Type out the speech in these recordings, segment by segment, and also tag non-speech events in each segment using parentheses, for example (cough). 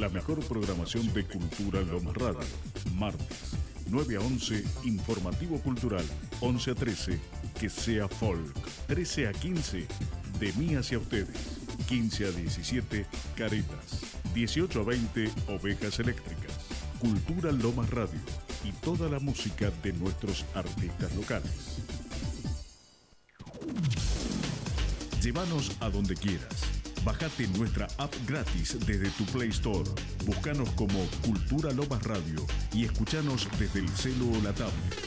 La mejor programación de Cultura Lomas Radio. Martes, 9 a 11, Informativo Cultural. 11 a 13, Que sea Folk. 13 a 15, De mí hacia ustedes. 15 a 17, Caretas. 18 a 20, Ovejas Eléctricas. Cultura Lomas Radio y toda la música de nuestros artistas locales. Llévanos a donde quieras. Bájate nuestra app gratis desde tu Play Store. Búscanos como Cultura Lomas Radio y escúchanos desde el celo o la tablet.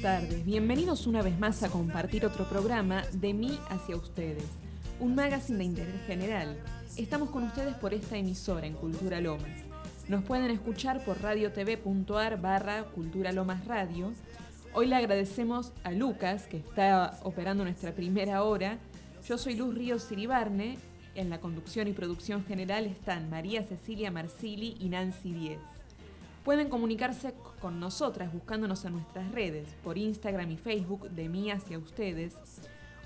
Buenas tardes, bienvenidos una vez más a compartir otro programa de mí hacia ustedes, un magazine de interés general. Estamos con ustedes por esta emisora en Cultura Lomas. Nos pueden escuchar por radiotv.ar barra Cultura Lomas Radio. Hoy le agradecemos a Lucas, que está operando nuestra primera hora. Yo soy Luz Ríos Siribarne. En la conducción y producción general están María Cecilia Marsili y Nancy Díez. Pueden comunicarse con nosotras buscándonos en nuestras redes, por Instagram y Facebook de mí hacia ustedes,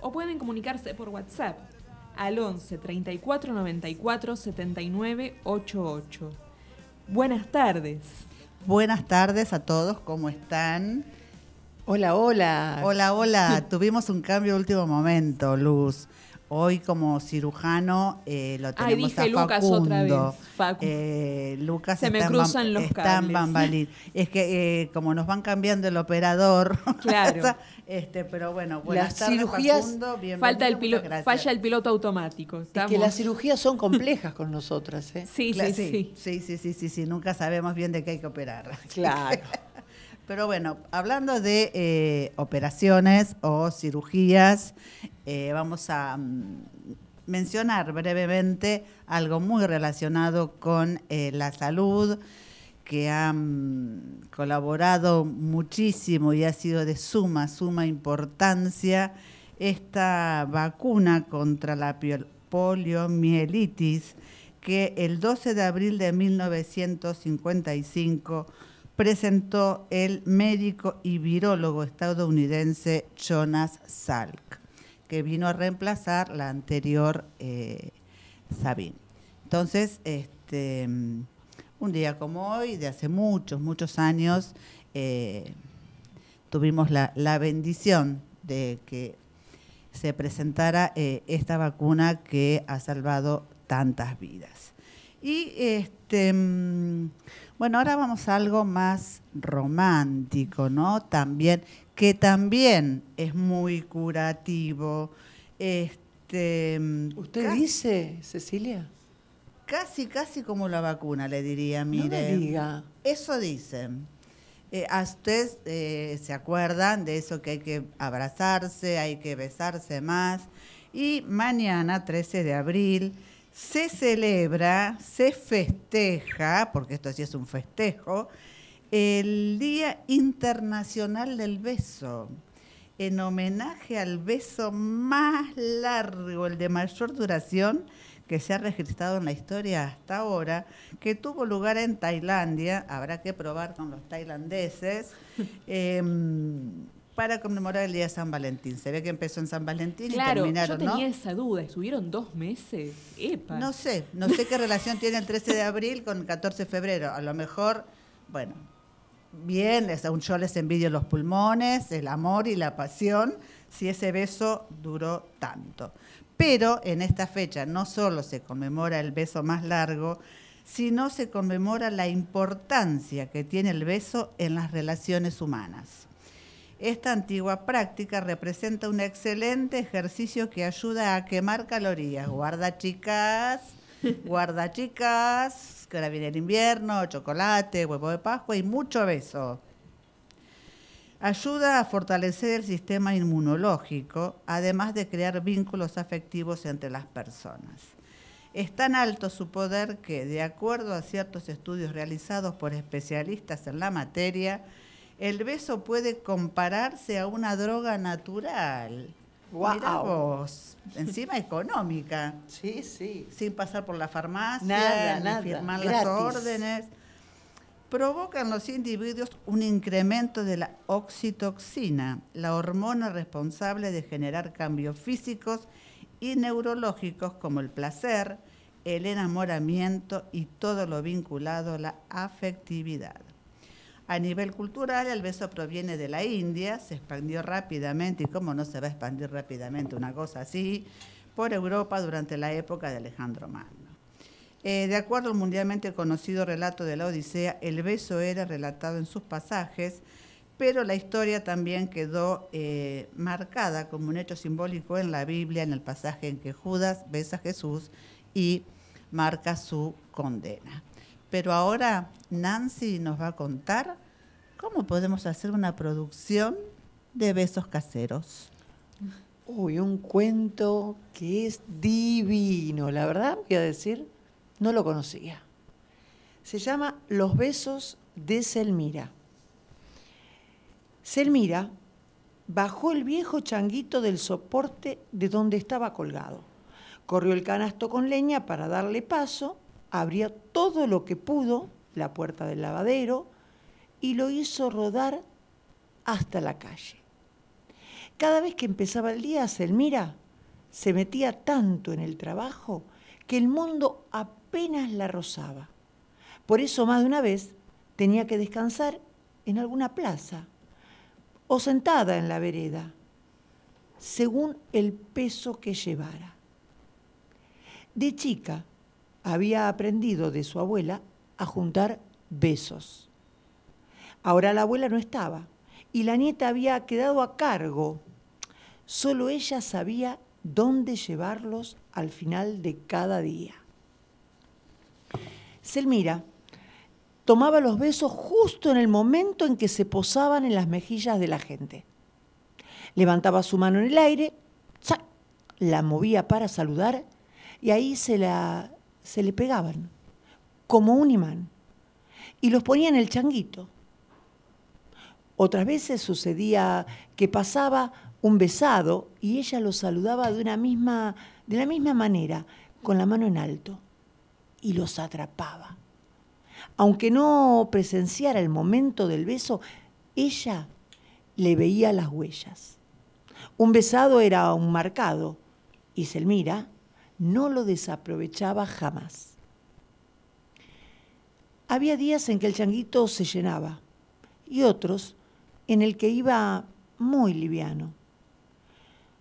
o pueden comunicarse por WhatsApp al 11 34 94 79 88. Buenas tardes. Buenas tardes a todos, ¿cómo están? Hola, hola. Hola, hola. (laughs) Tuvimos un cambio de último momento, Luz. Hoy como cirujano eh, lo Ay, tenemos dije a Lucas Facundo. otra vez. Facu. Eh, Lucas Se me está cruzan los cables. Es que eh, como nos van cambiando el operador, (laughs) Claro. (laughs) este, pero bueno, buenas Las tardes, cirugías- Facundo, bienvenido, Falta el pilo- gracias. falla el piloto automático. Es que Estamos- las cirugías son complejas con nosotras, ¿eh? Sí, sí, sí. sí, sí, sí, sí, sí, nunca sabemos bien de qué hay que operar. (laughs) Claro. Pero bueno, hablando de eh, operaciones o cirugías, eh, vamos a mm, mencionar brevemente algo muy relacionado con eh, la salud, que han colaborado muchísimo y ha sido de suma, suma importancia esta vacuna contra la poliomielitis que el 12 de abril de 1955 presentó el médico y virólogo estadounidense Jonas Salk, que vino a reemplazar la anterior eh, Sabin. Entonces, este, un día como hoy, de hace muchos, muchos años, eh, tuvimos la, la bendición de que se presentara eh, esta vacuna que ha salvado tantas vidas. Y este, mm, bueno, ahora vamos a algo más romántico, ¿no? También, que también es muy curativo. Este, ¿Usted dice, Cecilia? Casi, casi como la vacuna, le diría, No mire. me diga. Eso dicen. Eh, ¿A ustedes eh, se acuerdan de eso que hay que abrazarse, hay que besarse más? Y mañana, 13 de abril, se celebra, se festeja, porque esto sí es un festejo, el Día Internacional del Beso, en homenaje al beso más largo, el de mayor duración que se ha registrado en la historia hasta ahora, que tuvo lugar en Tailandia, habrá que probar con los tailandeses, (laughs) em, para conmemorar el Día de San Valentín. Se ve que empezó en San Valentín y Claro, yo terminaron, ¿no? tenía esa duda. ¿Estuvieron dos meses? Epa. No sé, no sé qué relación tiene el 13 de abril con el 14 de febrero. A lo mejor, bueno, bien, aún yo les envidio los pulmones, el amor y la pasión, si ese beso duró tanto. Pero en esta fecha no solo se conmemora el beso más largo, sino se conmemora la importancia que tiene el beso en las relaciones humanas. Esta antigua práctica representa un excelente ejercicio que ayuda a quemar calorías. Guarda chicas, guarda chicas, que ahora el invierno, chocolate, huevo de Pascua y mucho beso. Ayuda a fortalecer el sistema inmunológico, además de crear vínculos afectivos entre las personas. Es tan alto su poder que, de acuerdo a ciertos estudios realizados por especialistas en la materia, el beso puede compararse a una droga natural. Mirá vos, encima económica, Sí, sí. sin pasar por la farmacia, Nada, ni nada, firmar las órdenes. Provoca en los individuos un incremento de la oxitoxina, la hormona responsable de generar cambios físicos y neurológicos como el placer, el enamoramiento y todo lo vinculado a la afectividad. A nivel cultural, el beso proviene de la India, se expandió rápidamente, y cómo no se va a expandir rápidamente una cosa así, por Europa durante la época de Alejandro Magno. Eh, de acuerdo al mundialmente conocido relato de la Odisea, el beso era relatado en sus pasajes, pero la historia también quedó eh, marcada como un hecho simbólico en la Biblia, en el pasaje en que Judas besa a Jesús y marca su condena. Pero ahora Nancy nos va a contar cómo podemos hacer una producción de besos caseros. Uy, un cuento que es divino. La verdad, voy a decir, no lo conocía. Se llama Los besos de Selmira. Selmira bajó el viejo changuito del soporte de donde estaba colgado. Corrió el canasto con leña para darle paso, abrió todo lo que pudo, la puerta del lavadero, y lo hizo rodar hasta la calle. Cada vez que empezaba el día, Selmira se metía tanto en el trabajo que el mundo apenas la rozaba. Por eso más de una vez tenía que descansar en alguna plaza o sentada en la vereda, según el peso que llevara. De chica había aprendido de su abuela a juntar besos. Ahora la abuela no estaba y la nieta había quedado a cargo. Solo ella sabía dónde llevarlos al final de cada día. Selmira tomaba los besos justo en el momento en que se posaban en las mejillas de la gente. Levantaba su mano en el aire, la movía para saludar y ahí se, la, se le pegaban, como un imán, y los ponía en el changuito. Otras veces sucedía que pasaba un besado y ella lo saludaba de, una misma, de la misma manera, con la mano en alto, y los atrapaba. Aunque no presenciara el momento del beso, ella le veía las huellas. Un besado era un marcado y Selmira no lo desaprovechaba jamás. Había días en que el changuito se llenaba y otros en el que iba muy liviano.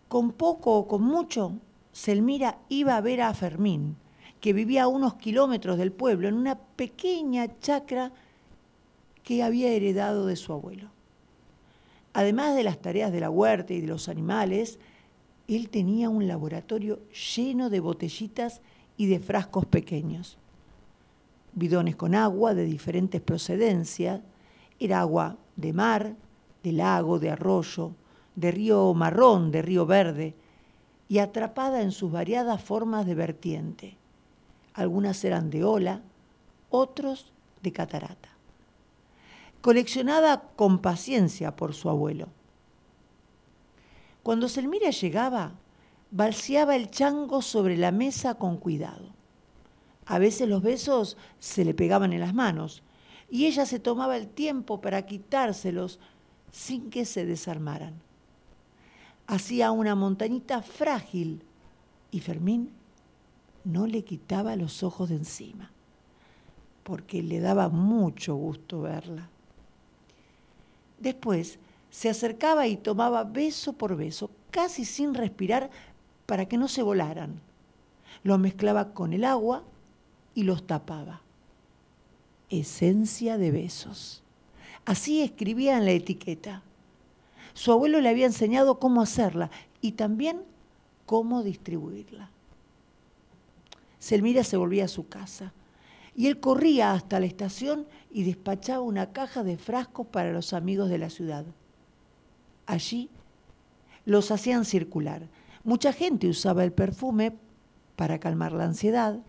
Con poco o con mucho, Selmira iba a ver a Fermín, que vivía a unos kilómetros del pueblo, en una pequeña chacra que había heredado de su abuelo. Además de las tareas de la huerta y de los animales, él tenía un laboratorio lleno de botellitas y de frascos pequeños. Bidones con agua de diferentes procedencias, era agua de mar, de lago, de arroyo, de río marrón, de río verde, y atrapada en sus variadas formas de vertiente. Algunas eran de ola, otros de catarata. Coleccionada con paciencia por su abuelo. Cuando Selmira llegaba, balseaba el chango sobre la mesa con cuidado. A veces los besos se le pegaban en las manos y ella se tomaba el tiempo para quitárselos sin que se desarmaran. Hacía una montañita frágil y Fermín no le quitaba los ojos de encima, porque le daba mucho gusto verla. Después se acercaba y tomaba beso por beso, casi sin respirar, para que no se volaran. Los mezclaba con el agua y los tapaba. Esencia de besos. Así escribía en la etiqueta. Su abuelo le había enseñado cómo hacerla y también cómo distribuirla. Selmira se volvía a su casa y él corría hasta la estación y despachaba una caja de frascos para los amigos de la ciudad. Allí los hacían circular. Mucha gente usaba el perfume para calmar la ansiedad,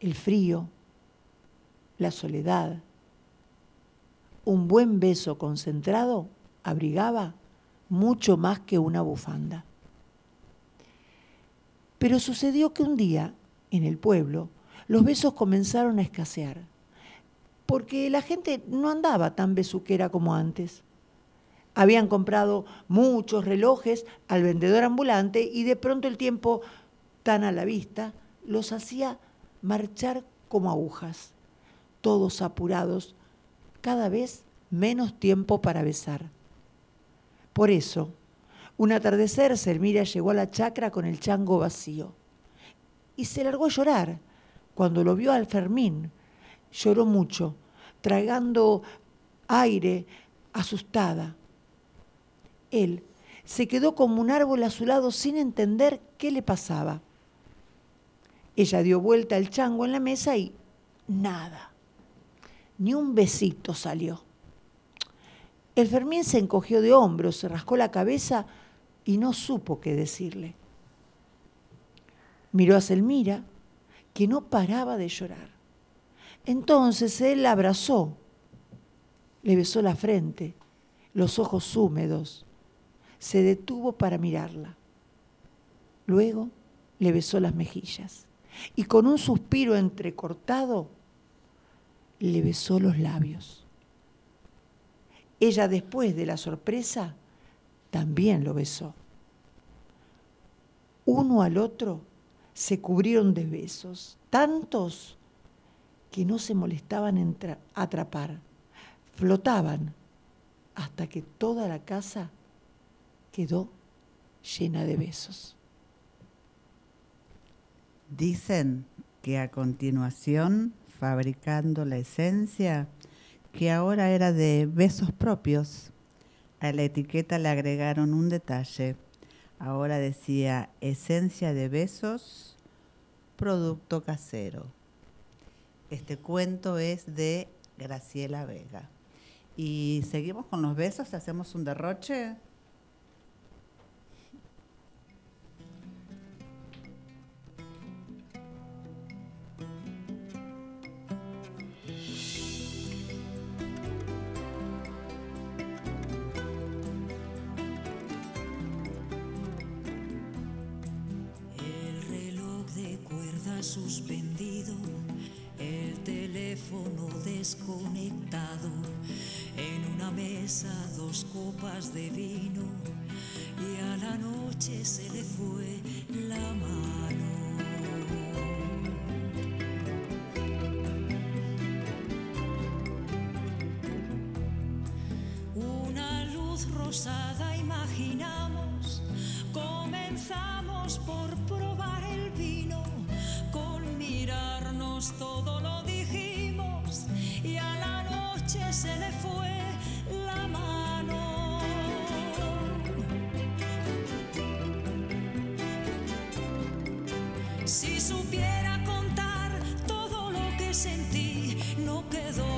el frío, la soledad. Un buen beso concentrado abrigaba mucho más que una bufanda. Pero sucedió que un día, en el pueblo, los besos comenzaron a escasear, porque la gente no andaba tan besuquera como antes. Habían comprado muchos relojes al vendedor ambulante y de pronto el tiempo, tan a la vista, los hacía marchar como agujas, todos apurados, cada vez menos tiempo para besar. Por eso, un atardecer, Selmira llegó a la chacra con el chango vacío y se largó a llorar cuando lo vio al Fermín. Lloró mucho, tragando aire, asustada. Él se quedó como un árbol a su lado sin entender qué le pasaba. Ella dio vuelta al chango en la mesa y nada, ni un besito salió. El Fermín se encogió de hombros, se rascó la cabeza y no supo qué decirle. Miró a Selmira, que no paraba de llorar. Entonces él la abrazó, le besó la frente, los ojos húmedos, se detuvo para mirarla. Luego le besó las mejillas y con un suspiro entrecortado le besó los labios. Ella después de la sorpresa también lo besó. Uno al otro se cubrieron de besos, tantos que no se molestaban en atrapar, flotaban hasta que toda la casa quedó llena de besos. Dicen que a continuación, fabricando la esencia, que ahora era de besos propios, a la etiqueta le agregaron un detalle. Ahora decía esencia de besos, producto casero. Este cuento es de Graciela Vega. Y seguimos con los besos, hacemos un derroche. Suspendido, el teléfono desconectado, en una mesa dos copas de vino y a la noche se le fue la mano. Una luz rosada imaginamos, comenzamos por probar el vino todo lo dijimos y a la noche se le fue la mano. Si supiera contar todo lo que sentí, no quedó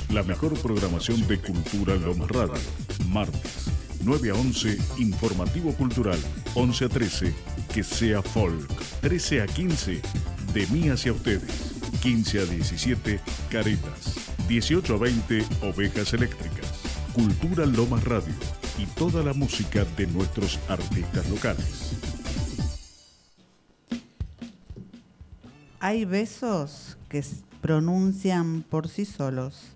la mejor programación de Cultura Lomas Radio. Martes, 9 a 11, Informativo Cultural. 11 a 13, Que sea Folk. 13 a 15, De mí hacia ustedes. 15 a 17, Caretas. 18 a 20, Ovejas Eléctricas. Cultura Lomas Radio y toda la música de nuestros artistas locales. Hay besos que pronuncian por sí solos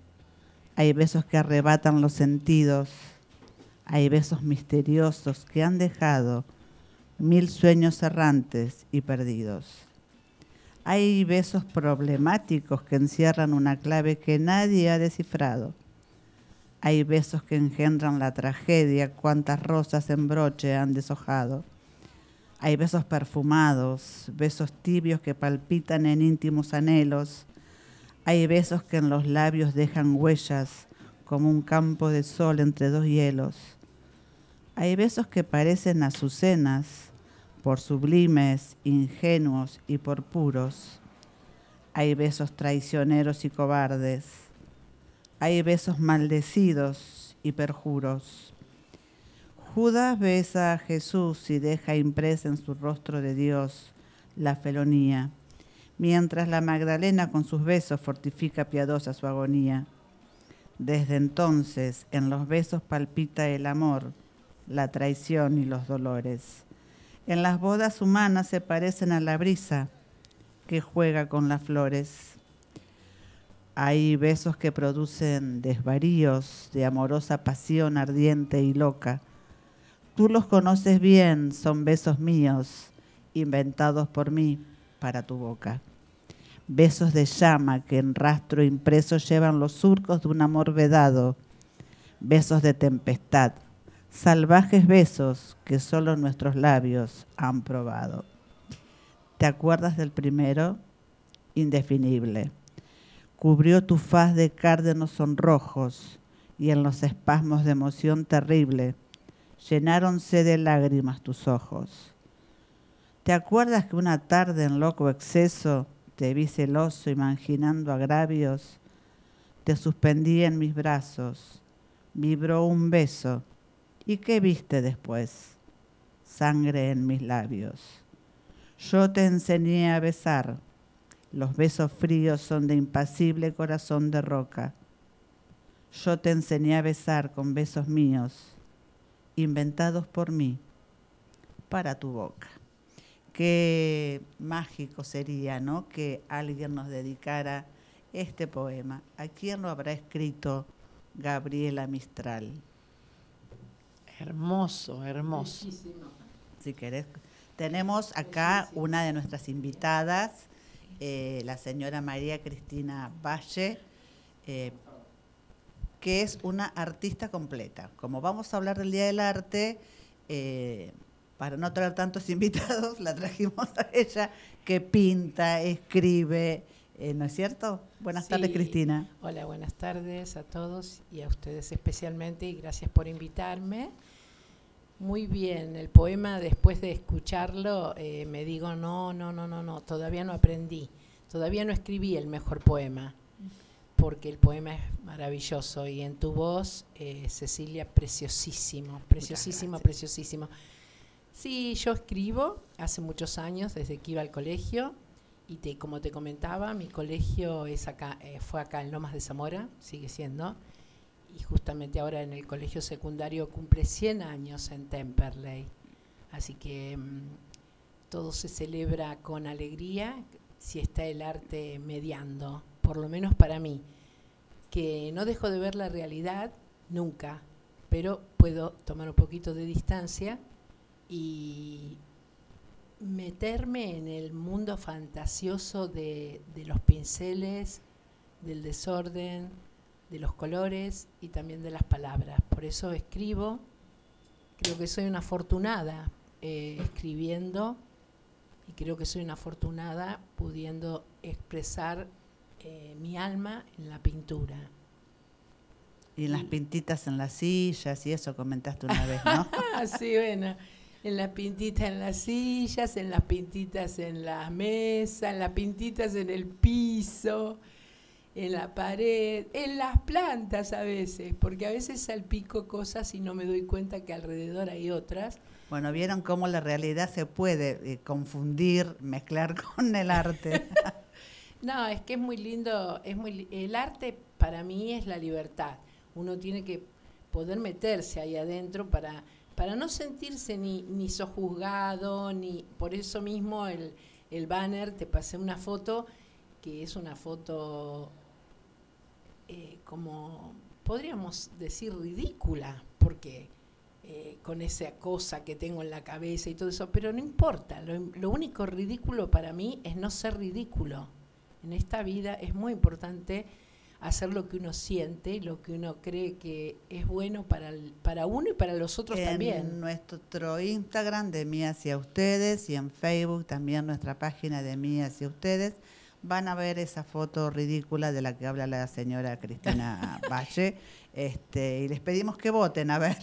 Hay besos que arrebatan los sentidos. Hay besos misteriosos que han dejado mil sueños errantes y perdidos. Hay besos problemáticos que encierran una clave que nadie ha descifrado. Hay besos que engendran la tragedia, cuantas rosas en broche han deshojado. Hay besos perfumados, besos tibios que palpitan en íntimos anhelos. Hay besos que en los labios dejan huellas como un campo de sol entre dos hielos. Hay besos que parecen azucenas por sublimes, ingenuos y por puros. Hay besos traicioneros y cobardes. Hay besos maldecidos y perjuros. Judas besa a Jesús y deja impresa en su rostro de Dios la felonía, mientras la Magdalena con sus besos fortifica piadosa su agonía. Desde entonces en los besos palpita el amor, la traición y los dolores. En las bodas humanas se parecen a la brisa que juega con las flores. Hay besos que producen desvaríos de amorosa pasión ardiente y loca. Tú los conoces bien, son besos míos, inventados por mí para tu boca. Besos de llama que en rastro impreso llevan los surcos de un amor vedado. Besos de tempestad, salvajes besos que solo nuestros labios han probado. ¿Te acuerdas del primero? Indefinible. Cubrió tu faz de cárdenos sonrojos y en los espasmos de emoción terrible llenáronse de lágrimas tus ojos. ¿Te acuerdas que una tarde en loco exceso te vi celoso imaginando agravios? Te suspendí en mis brazos, vibró un beso. ¿Y qué viste después? Sangre en mis labios. Yo te enseñé a besar. Los besos fríos son de impasible corazón de roca. Yo te enseñé a besar con besos míos, inventados por mí, para tu boca. Qué mágico sería, ¿no? Que alguien nos dedicara este poema. ¿A quién lo habrá escrito Gabriela Mistral? Hermoso, hermoso. Si querés. Tenemos acá una de nuestras invitadas, eh, la señora María Cristina Valle, eh, que es una artista completa. Como vamos a hablar del Día del Arte, eh, para no traer tantos (laughs) invitados, la trajimos a ella, que pinta, escribe, eh, ¿no es cierto? Buenas tardes. Cristina. Hola, buenas tardes a todos y a ustedes especialmente y gracias por invitarme. Muy bien, el poema después de escucharlo eh, me digo, no, no, no, no, no, todavía no aprendí, todavía no escribí el mejor poema, porque el poema es maravilloso y en tu voz, eh, Cecilia, preciosísimo, preciosísimo, preciosísimo. Sí, yo escribo hace muchos años, desde que iba al colegio, y te, como te comentaba, mi colegio es acá, eh, fue acá en Lomas de Zamora, sigue siendo, y justamente ahora en el colegio secundario cumple 100 años en Temperley. Así que mm, todo se celebra con alegría si está el arte mediando, por lo menos para mí, que no dejo de ver la realidad nunca, pero puedo tomar un poquito de distancia y meterme en el mundo fantasioso de, de los pinceles, del desorden, de los colores y también de las palabras. Por eso escribo, creo que soy una afortunada eh, escribiendo y creo que soy una afortunada pudiendo expresar eh, mi alma en la pintura. Y en las pintitas en las sillas y eso comentaste una vez, ¿no? (laughs) sí, bueno, en las pintitas en las sillas, en las pintitas en la mesa, en las pintitas en el piso, en la pared, en las plantas a veces, porque a veces salpico cosas y no me doy cuenta que alrededor hay otras. Bueno, vieron cómo la realidad se puede eh, confundir, mezclar (laughs) con el arte. (laughs) no, es que es muy lindo, es muy el arte para mí es la libertad. Uno tiene que poder meterse ahí adentro para para no sentirse ni ni sojuzgado, ni por eso mismo el el banner te pasé una foto que es una foto eh, como podríamos decir ridícula, porque eh, con esa cosa que tengo en la cabeza y todo eso, pero no importa, lo, lo, único ridículo para mí es no ser ridículo. En esta vida es muy importante hacer lo que uno siente, lo que uno cree que es bueno para, el, para uno y para los otros en también. En nuestro Instagram de mí hacia ustedes y en Facebook también nuestra página de mí hacia ustedes van a ver esa foto ridícula de la que habla la señora Cristina (laughs) Valle. Este, y les pedimos que voten, a ver.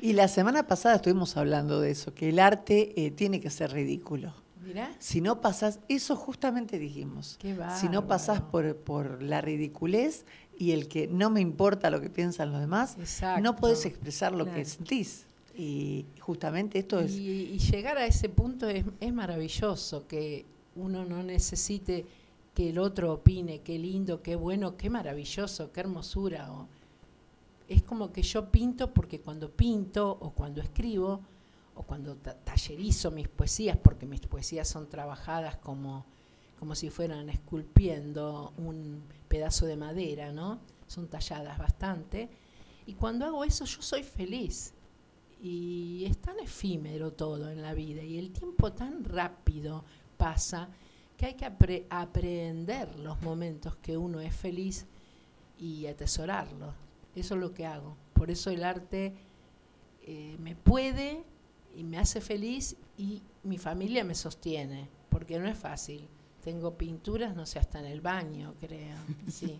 Y la semana pasada estuvimos hablando de eso, que el arte eh, tiene que ser ridículo. Mirá. Si no pasás, eso justamente dijimos. si no pasás por, por la ridiculez y el que no me importa lo que piensan los demás, Exacto. no podés expresar lo claro. que sentís. Y justamente esto es... Y, y llegar a ese punto es, es maravilloso, que uno no necesite que el otro opine, qué lindo, qué bueno, qué maravilloso, qué hermosura. O, es como que yo pinto porque cuando pinto o cuando escribo o cuando ta tallerizo mis poesías, porque mis poesías son trabajadas como, como si fueran esculpiendo un pedazo de madera, ¿no? Son talladas bastante. Y cuando hago eso yo soy feliz. Y es tan efímero todo en la vida y el tiempo tan rápido pasa que hay que apre los momentos que uno es feliz y atesorarlos. Eso es lo que hago. Por eso el arte eh, me puede y me hace feliz y mi familia me sostiene, porque no es fácil. Tengo pinturas, no sé, hasta en el baño, creo. Sí,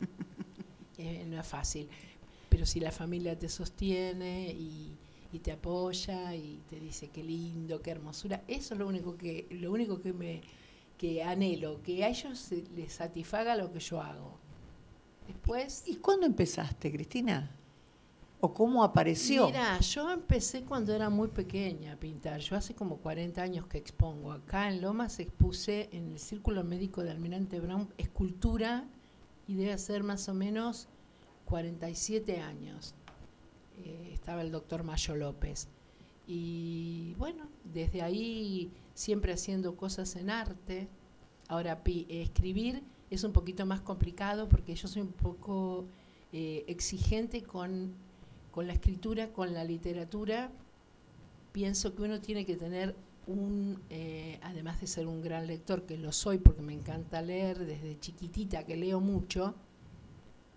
(laughs) eh, no es fácil. Pero si la familia te sostiene y, y, te apoya y te dice qué lindo, qué hermosura, eso es lo único que, lo único que me que anhelo, que a ellos les satisfaga lo que yo hago. Después. ¿Y, ¿Y cuándo empezaste, Cristina? ¿O cómo apareció? Mira, yo empecé cuando era muy pequeña a pintar. Yo hace como 40 años que expongo. Acá en Lomas expuse en el Círculo Médico de Almirante Brown escultura y debe ser más o menos 47 años. Eh, estaba el doctor Mayo López. Y bueno, desde ahí siempre haciendo cosas en arte. Ahora, pi, escribir es un poquito más complicado porque yo soy un poco eh, exigente con, con la escritura, con la literatura. Pienso que uno tiene que tener un, eh, además de ser un gran lector, que lo soy porque me encanta leer desde chiquitita, que leo mucho,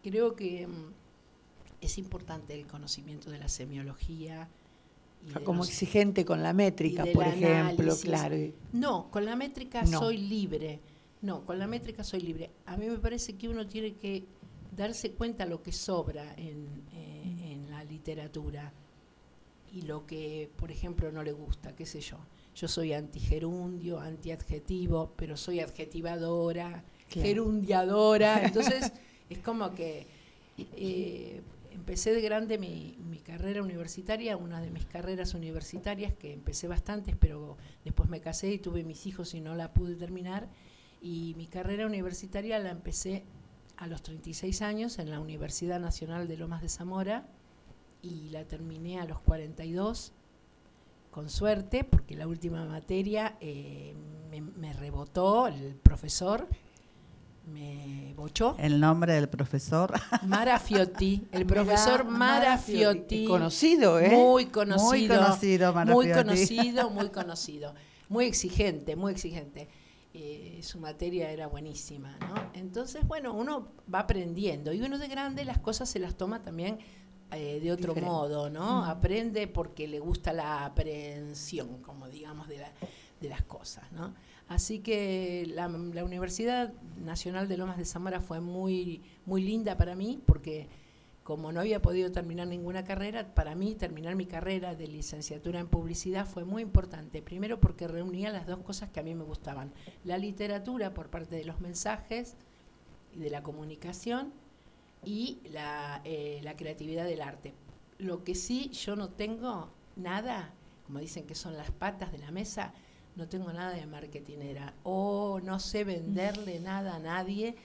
creo que mm, es importante el conocimiento de la semiología, como los, exigente con la métrica, por ejemplo, análisis. claro. No, con la métrica No. soy libre. No, con la métrica soy libre. A mí me parece que uno tiene que darse cuenta lo que sobra en, literatura y lo que, por ejemplo, no le gusta, qué sé yo. Yo soy antigerundio, antiadjetivo, pero soy adjetivadora, Claro. gerundiadora. (laughs) Entonces, es como que eh, empecé de grande mi, mi carrera universitaria, una de mis carreras universitarias, que empecé bastantes, pero después me casé y tuve mis hijos y no la pude terminar. Y mi carrera universitaria la empecé a los 36 años en la Universidad Nacional de Lomas de Zamora y la terminé a los 42 con suerte, porque la última materia eh, me, me rebotó el profesor, me bochó. El nombre del profesor. (laughs) Mara Fiotti, el profesor Mara Fiotti. Conocido, ¿eh? Muy conocido. Muy conocido, Mara Muy Fiotti. conocido, (laughs) muy conocido. Muy exigente, muy exigente. Eh, su materia era buenísima, ¿no? Entonces, bueno, uno va aprendiendo y uno de grande las cosas se las toma también eh, de otro Diferente. modo, ¿no? Aprende porque le gusta la aprehensión, como digamos, de, la- de las cosas, ¿no? Así que la, la Universidad Nacional de Lomas de Zamora fue muy, muy linda para mí porque como no había podido terminar ninguna carrera, para mí terminar mi carrera de licenciatura en publicidad fue muy importante. Primero porque reunía las dos cosas que a mí me gustaban. La literatura por parte de los mensajes y de la comunicación y la, eh, la creatividad del arte. Lo que sí yo no tengo nada, como dicen que son las patas de la mesa, no tengo nada de marketinera o no sé venderle (laughs) nada a nadie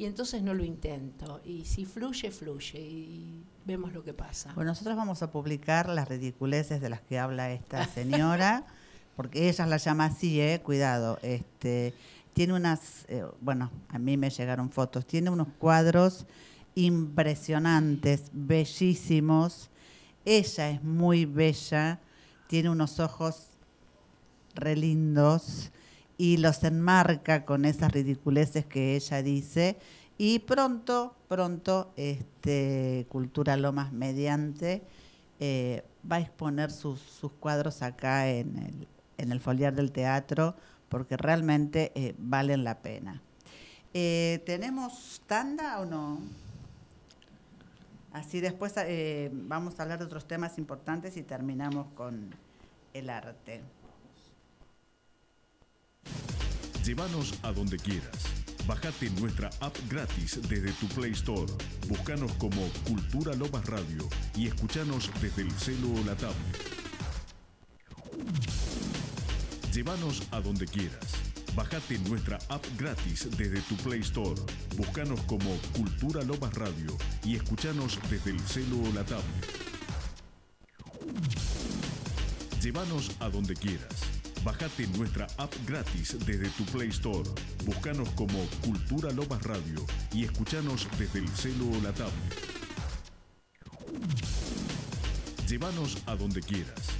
y entonces no lo intento. Y si fluye, fluye y vemos lo que pasa. Bueno, nosotros vamos a publicar las ridiculeces de las que habla esta (laughs) señora, porque ella la llama así, eh, cuidado. Este, tiene unas, eh, bueno, a mí me llegaron fotos, tiene unos cuadros impresionantes, bellísimos. Ella es muy bella, tiene unos ojos re lindos y los enmarca con esas ridiculeces que ella dice. Y pronto, pronto, este, Cultura Lomas mediante eh, va a exponer sus, cuadros acá en el, en el foliar del teatro porque realmente eh, valen la pena. Eh, ¿Tenemos tanda o no? Así después eh, vamos a hablar de otros temas importantes y terminamos con el arte. Llévanos a donde quieras. Bájate nuestra app gratis desde tu Play Store. Búscanos como Cultura Lomas Radio y escuchanos desde el celo o la tablet. Llévanos a donde quieras. Bájate nuestra app gratis desde tu Play Store. Búscanos como Cultura Lomas Radio y escuchanos desde el celo o la tablet. Llévanos a donde quieras. Bájate nuestra app gratis desde tu Play Store. Búscanos como Cultura Lomas Radio y escuchanos desde el celo o la tablet. Llévanos a donde quieras.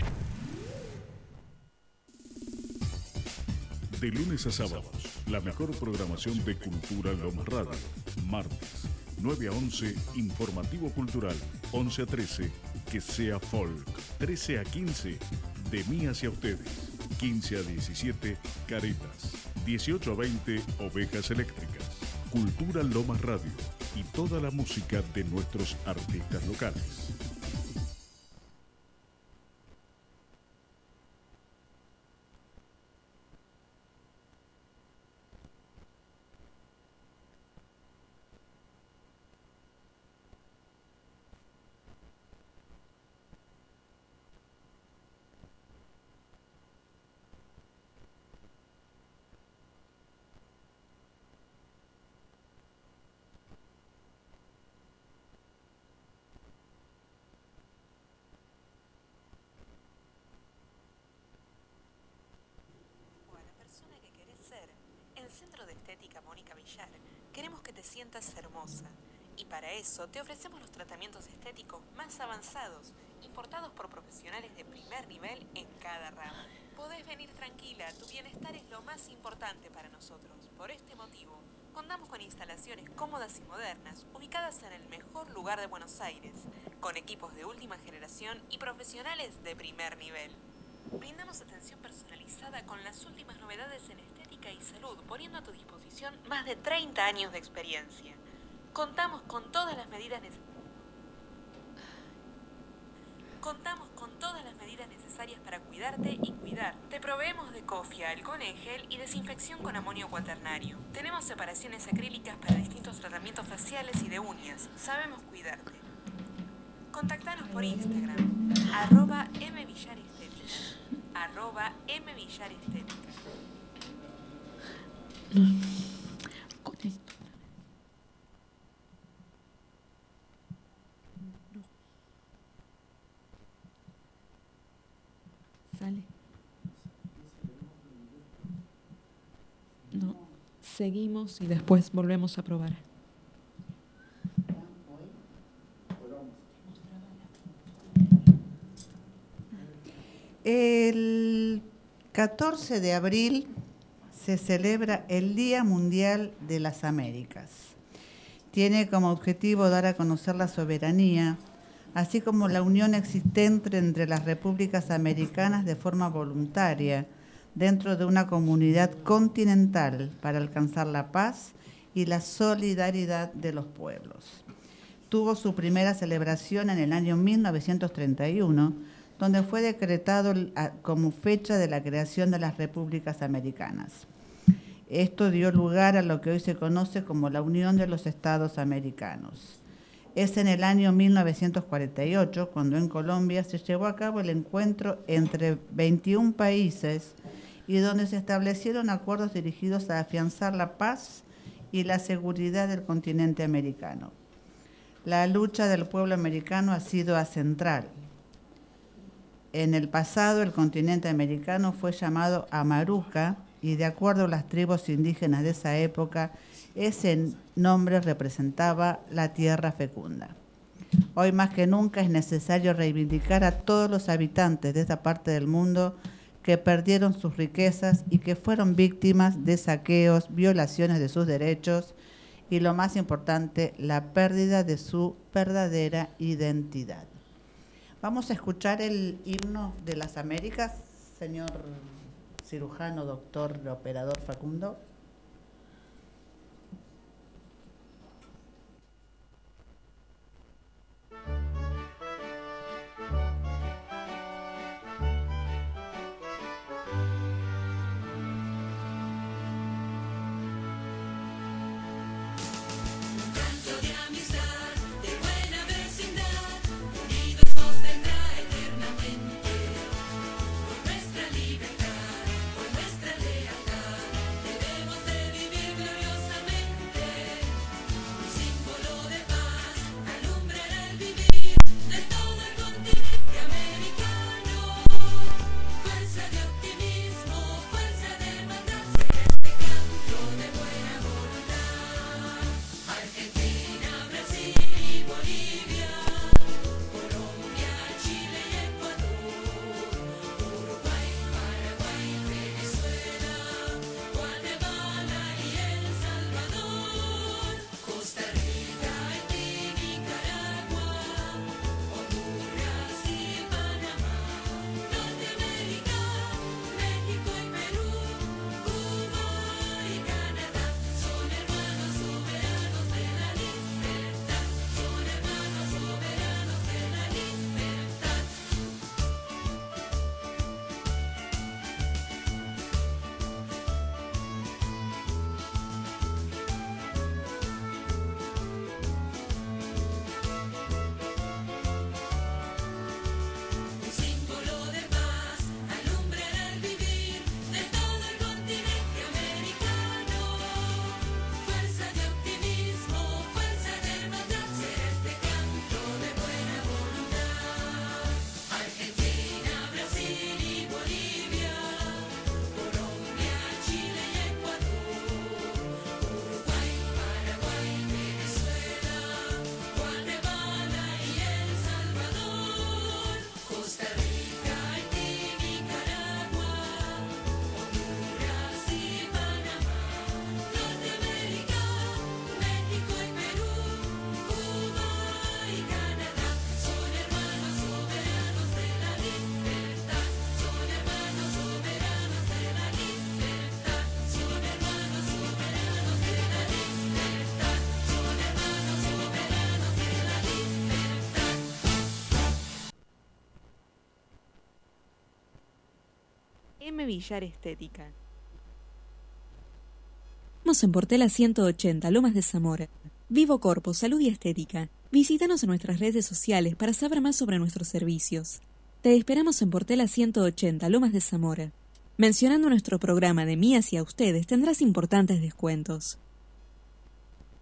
De lunes a sábados, la mejor programación de Cultura Lomas Radio. Martes, 9 a 11, Informativo Cultural. 11 a 13, Que sea Folk. 13 a 15, De mí hacia ustedes. 15 a 17, Caretas. 18 a 20, Ovejas Eléctricas. Cultura Lomas Radio y toda la música de nuestros artistas locales. o a la persona que querés ser. En Centro de Estética Mónica Villar queremos que te sientas hermosa. Y para eso te ofrecemos los tratamientos estéticos más avanzados, importados por nivel en cada rama. Podés venir tranquila, tu bienestar es lo más importante para nosotros. Por este motivo, contamos con instalaciones cómodas y modernas, ubicadas en el mejor lugar de Buenos Aires, con equipos de última generación y profesionales de primer nivel. Brindamos atención personalizada con las últimas novedades en estética y salud, poniendo a tu disposición más de 30 años de experiencia. Contamos con todas las medidas necesarias. Contamos con todas las medidas necesarias para cuidarte y cuidar. Te proveemos de cofia, alcohol en gel y desinfección con amonio cuaternario. Tenemos separaciones acrílicas para distintos tratamientos faciales y de uñas. Sabemos cuidarte. Contactanos por Instagram, arroba mvillarestética, arroba mvillarestética. Con esto. Sale. No. Seguimos y después volvemos a probar. El 14 de abril se celebra el Día Mundial de las Américas. Tiene como objetivo dar a conocer la soberanía, así como la unión existente entre las repúblicas americanas de forma voluntaria dentro de una comunidad continental para alcanzar la paz y la solidaridad de los pueblos. Tuvo su primera celebración en el año 1931, donde fue decretado como fecha de la creación de las repúblicas americanas. Esto dio lugar a lo que hoy se conoce como la Unión de los Estados Americanos. Es en el año 1948 cuando en Colombia se llevó a cabo el encuentro entre 21 países y donde se establecieron acuerdos dirigidos a afianzar la paz y la seguridad del continente americano. La lucha del pueblo americano ha sido central. En el pasado el continente americano fue llamado Amaruca y de acuerdo a las tribus indígenas de esa época, ese nombre representaba la tierra fecunda. Hoy más que nunca es necesario reivindicar a todos los habitantes de esta parte del mundo que perdieron sus riquezas y que fueron víctimas de saqueos, violaciones de sus derechos y lo más importante, la pérdida de su verdadera identidad. Vamos a escuchar el himno de las Américas, señor cirujano, doctor, operador Facundo. Villar Estética. Estamos en Portela 180, Lomas de Zamora. Vivo Corpo, Salud y Estética. Visítanos en nuestras redes sociales para saber más sobre nuestros servicios. Te esperamos en Portela 180, Lomas de Zamora. Mencionando nuestro programa de mí hacia ustedes tendrás importantes descuentos.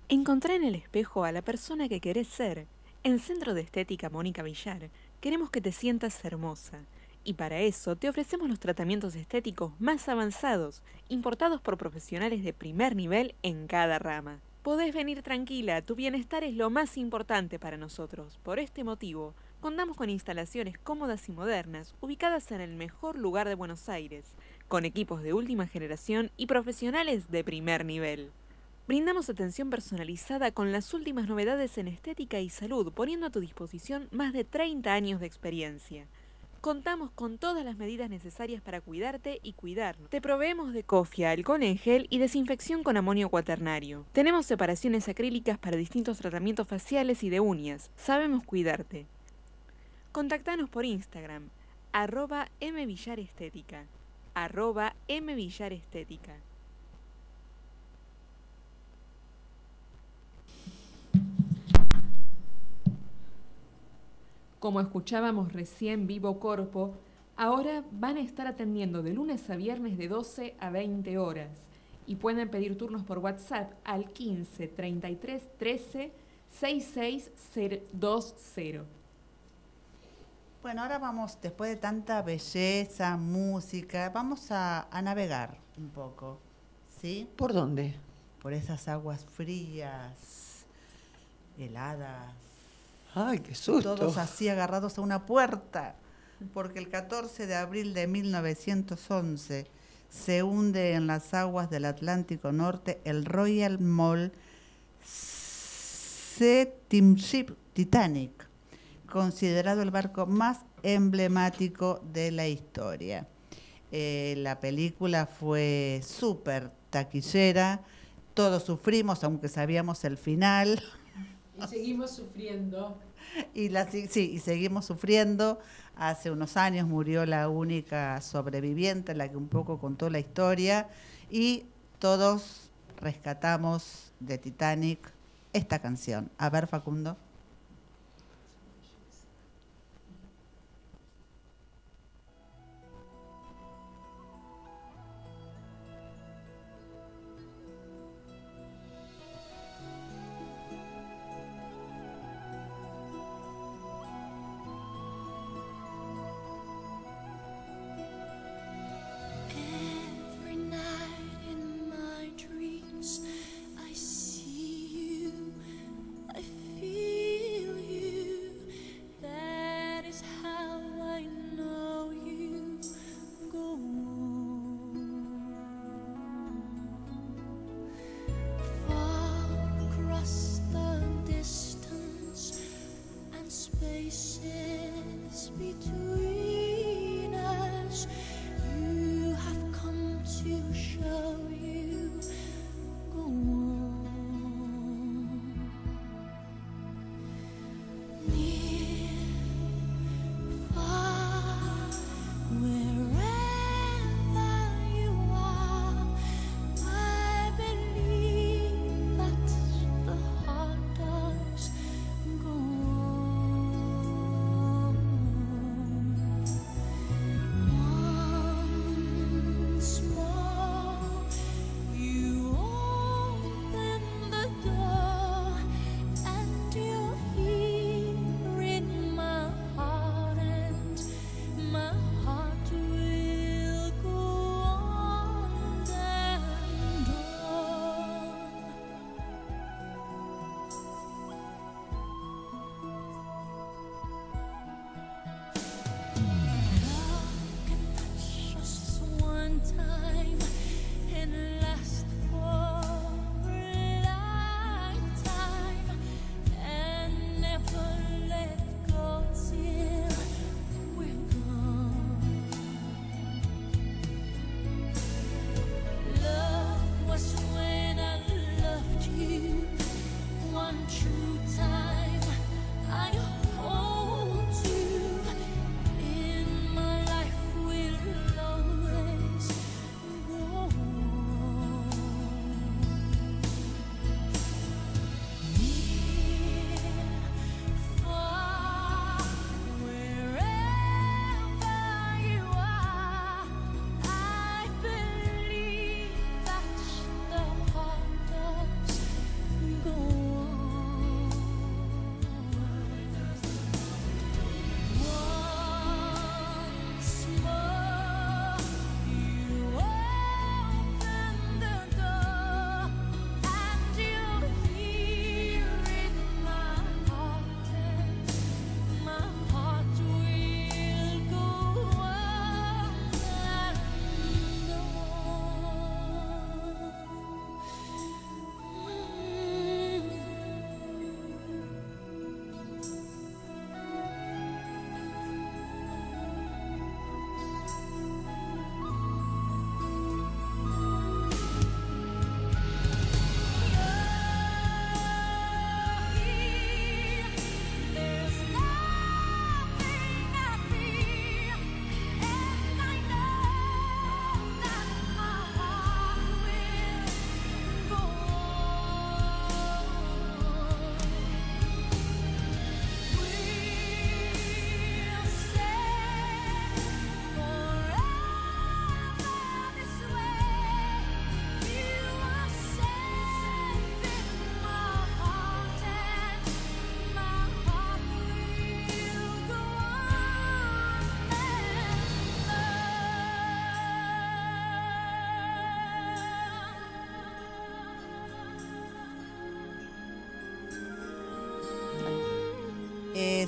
Encontrá en el espejo a la persona que querés ser. En Centro de Estética Mónica Villar queremos que te sientas hermosa. Y para eso te ofrecemos los tratamientos estéticos más avanzados, importados por profesionales de primer nivel en cada rama. Podés venir tranquila, tu bienestar es lo más importante para nosotros. Por este motivo, contamos con instalaciones cómodas y modernas, ubicadas en el mejor lugar de Buenos Aires, con equipos de última generación y profesionales de primer nivel. Brindamos atención personalizada con las últimas novedades en estética y salud, poniendo a tu disposición más de 30 años de experiencia. Contamos con todas las medidas necesarias para cuidarte y cuidarnos. Te proveemos de cofia, alcohol en gel y desinfección con amonio cuaternario. Tenemos separaciones acrílicas para distintos tratamientos faciales y de uñas. Sabemos cuidarte. Contactanos por Instagram, arroba mvillarestética, mvillarestética. Como escuchábamos recién Vivo Corpo, ahora van a estar atendiendo de lunes a viernes de 12 a 20 horas y pueden pedir turnos por WhatsApp al 15 33 13 6620. Bueno, ahora vamos, después de tanta belleza, música, vamos a, a navegar un poco, ¿sí? ¿Por dónde? Por esas aguas frías, heladas, Ay, qué susto. todos así agarrados a una puerta, porque el 14 de abril de 1911 se hunde en las aguas del Atlántico Norte el Royal Mall Steamship Titanic, considerado el barco más emblemático de la historia. Eh, la película fue súper taquillera, todos sufrimos, aunque sabíamos el final. Y seguimos sufriendo. Y la, sí, y seguimos sufriendo. Hace unos años murió la única sobreviviente, la que un poco contó la historia, y todos rescatamos de Titanic esta canción. A ver, Facundo.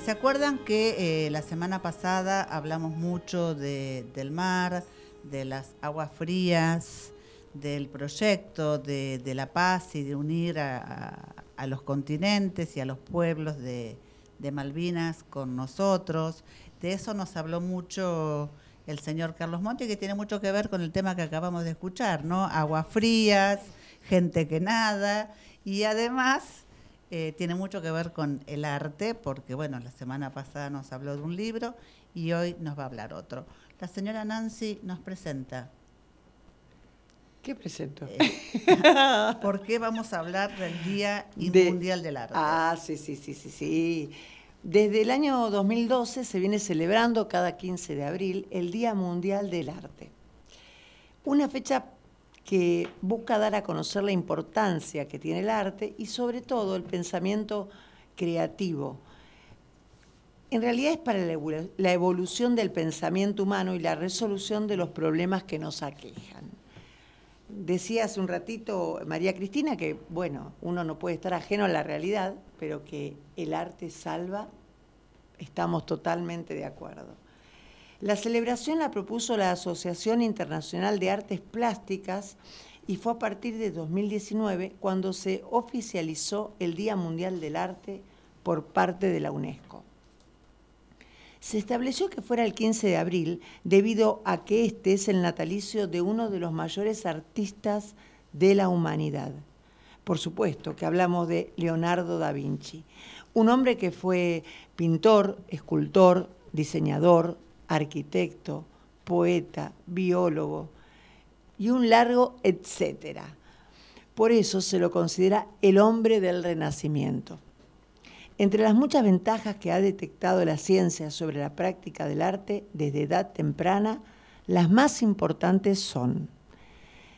¿Se acuerdan que eh, la semana pasada hablamos mucho de- del mar, de las aguas frías, del proyecto de, la paz y de unir a los continentes y a los pueblos de, de Malvinas con nosotros? De eso nos habló mucho el señor Carlos Monti, que tiene mucho que ver con el tema que acabamos de escuchar, ¿no? Aguas frías, gente que nada, y además eh, tiene mucho que ver con el arte, porque bueno, la semana pasada nos habló de un libro y hoy nos va a hablar otro. La señora Nancy nos presenta. ¿Qué presento? Eh, (laughs) ¿Por qué vamos a hablar del Día De- Mundial del Arte? Ah, sí, sí, sí, sí, sí. Desde el año 2012 se viene celebrando cada 15 de abril el Día Mundial del Arte. Una fecha que busca dar a conocer la importancia que tiene el arte y sobre todo el pensamiento creativo. En realidad es para la evolu- la evolución del pensamiento humano y la resolución de los problemas que nos aquejan. Decía hace un ratito María Cristina que, bueno, uno no puede estar ajeno a la realidad, pero que el arte salva, estamos totalmente de acuerdo. La celebración la propuso la Asociación Internacional de Artes Plásticas y fue a partir de 2019 cuando se oficializó el Día Mundial del Arte por parte de la UNESCO. Se estableció que fuera el 15 de abril debido a que este es el natalicio de uno de los mayores artistas de la humanidad. Por supuesto que hablamos de Leonardo da Vinci, un hombre que fue pintor, escultor, diseñador, arquitecto, poeta, biólogo y un largo etcétera. Por eso se lo considera el hombre del Renacimiento. Entre las muchas ventajas que ha detectado la ciencia sobre la práctica del arte desde edad temprana, las más importantes son,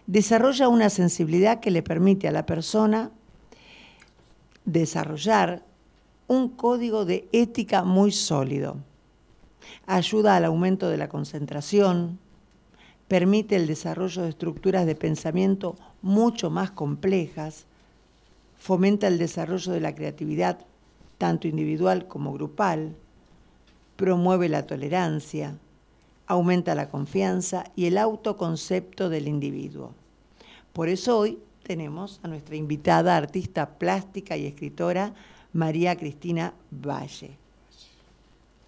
desarrolla una sensibilidad que le permite a la persona desarrollar un código de ética muy sólido, ayuda al aumento de la concentración, permite el desarrollo de estructuras de pensamiento mucho más complejas, fomenta el desarrollo de la creatividad tanto individual como grupal, promueve la tolerancia, aumenta la confianza y el autoconcepto del individuo. Por eso hoy tenemos a nuestra invitada artista plástica y escritora María Cristina Valle.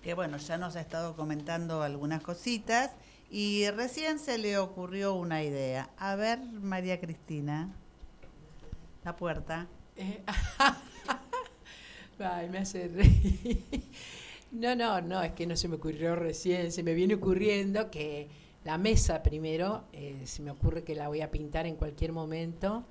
Que bueno, ya nos ha estado comentando algunas cositas y recién se le ocurrió una idea. A ver, María Cristina, la puerta. Eh, (laughs) Ay, me hace reír. No, no, no, es que no se me ocurrió recién, se me viene ocurriendo que la mesa primero, eh, se me ocurre que la voy a pintar en cualquier momento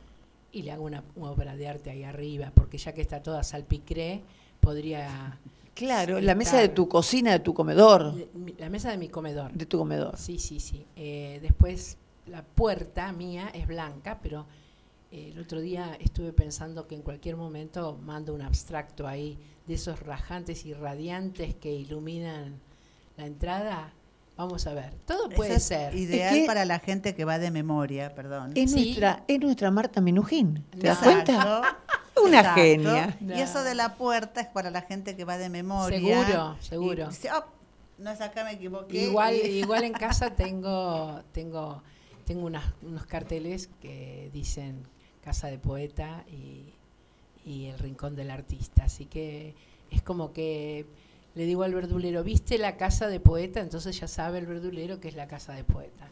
y le hago una, obra de arte ahí arriba, porque ya que está toda salpicré, podría... Claro, la mesa de tu cocina, de tu comedor, La mesa de mi comedor. de tu comedor. Sí, sí, sí. Eh, después la puerta mía es blanca, pero eh, el otro día estuve pensando que en cualquier momento mando un abstracto ahí de esos rajantes y radiantes que iluminan la entrada. Vamos a ver. Todo puede es ser. Ideal Es que- para la gente que va de memoria, perdón. Es, Sí. nuestra, es nuestra Marta Minujín, ¿te das cuenta? Una Exacto. genia. Y eso de la puerta es para la gente que va de memoria. Seguro, Y seguro. dice, "Oh, no es acá, me equivoqué. Igual, igual en (laughs) casa tengo, tengo, tengo unas- unos carteles que dicen Casa de Poeta y, y El Rincón del Artista. Así que es como que le digo al verdulero, ¿viste la casa de poeta? Entonces ya sabe el verdulero que es la casa de poeta.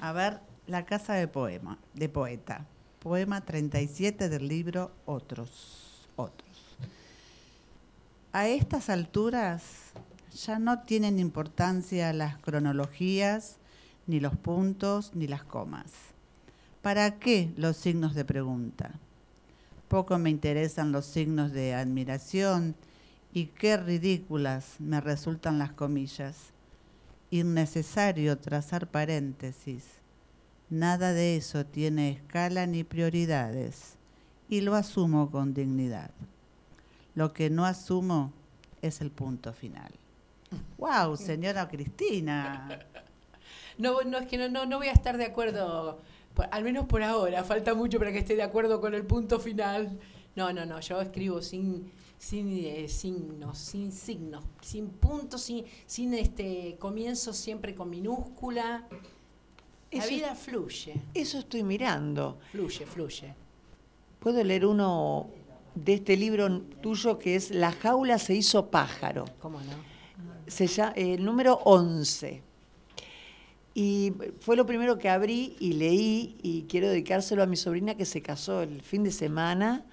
A ver, la casa de poema, de poeta. Poema 37 del libro Otros. Otros. A estas alturas ya no tienen importancia las cronologías, ni los puntos, ni las comas. ¿Para qué los signos de pregunta? Poco me interesan los signos de admiración y qué ridículas me resultan las comillas. Innecesario trazar paréntesis. Nada de eso tiene escala ni prioridades y lo asumo con dignidad. Lo que no asumo es el punto final. ¡Wow, señora Cristina! (laughs) No, no es que no, no, no voy a estar de acuerdo, por- al menos por ahora. Falta mucho para que esté de acuerdo con el punto final. No, no, no, yo escribo sin, sin eh, signos, sin signos, sin puntos, sin, sin este comienzo siempre con minúscula. La vida fluye, Eso estoy mirando. fluye, fluye. Puedo leer uno de este libro tuyo que es La jaula se hizo pájaro. ¿Cómo no? Se llama, el número 11. Y fue lo primero que abrí y leí y quiero dedicárselo a mi sobrina que se casó el fin de semana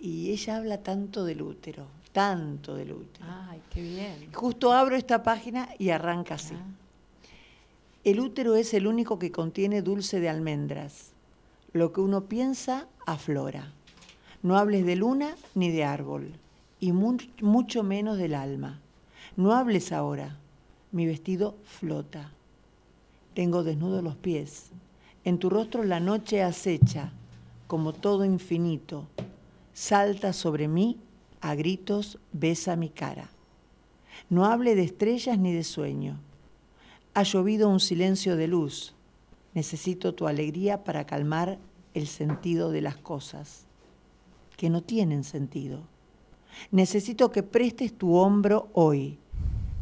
y ella habla tanto del útero, tanto del útero. Ay, qué bien. Justo abro esta página y arranca así. Ah, El útero es el único que contiene dulce de almendras. Lo que uno piensa aflora. No hables de luna ni de árbol, y mu- mucho menos del alma. No hables ahora. Mi vestido flota. Tengo desnudos los pies. En tu rostro la noche acecha, como todo infinito. Salta sobre mí, a gritos besa mi cara. No hable de estrellas ni de sueño. Ha llovido un silencio de luz. Necesito tu alegría para calmar el sentido de las cosas, que no tienen sentido. Necesito que prestes tu hombro hoy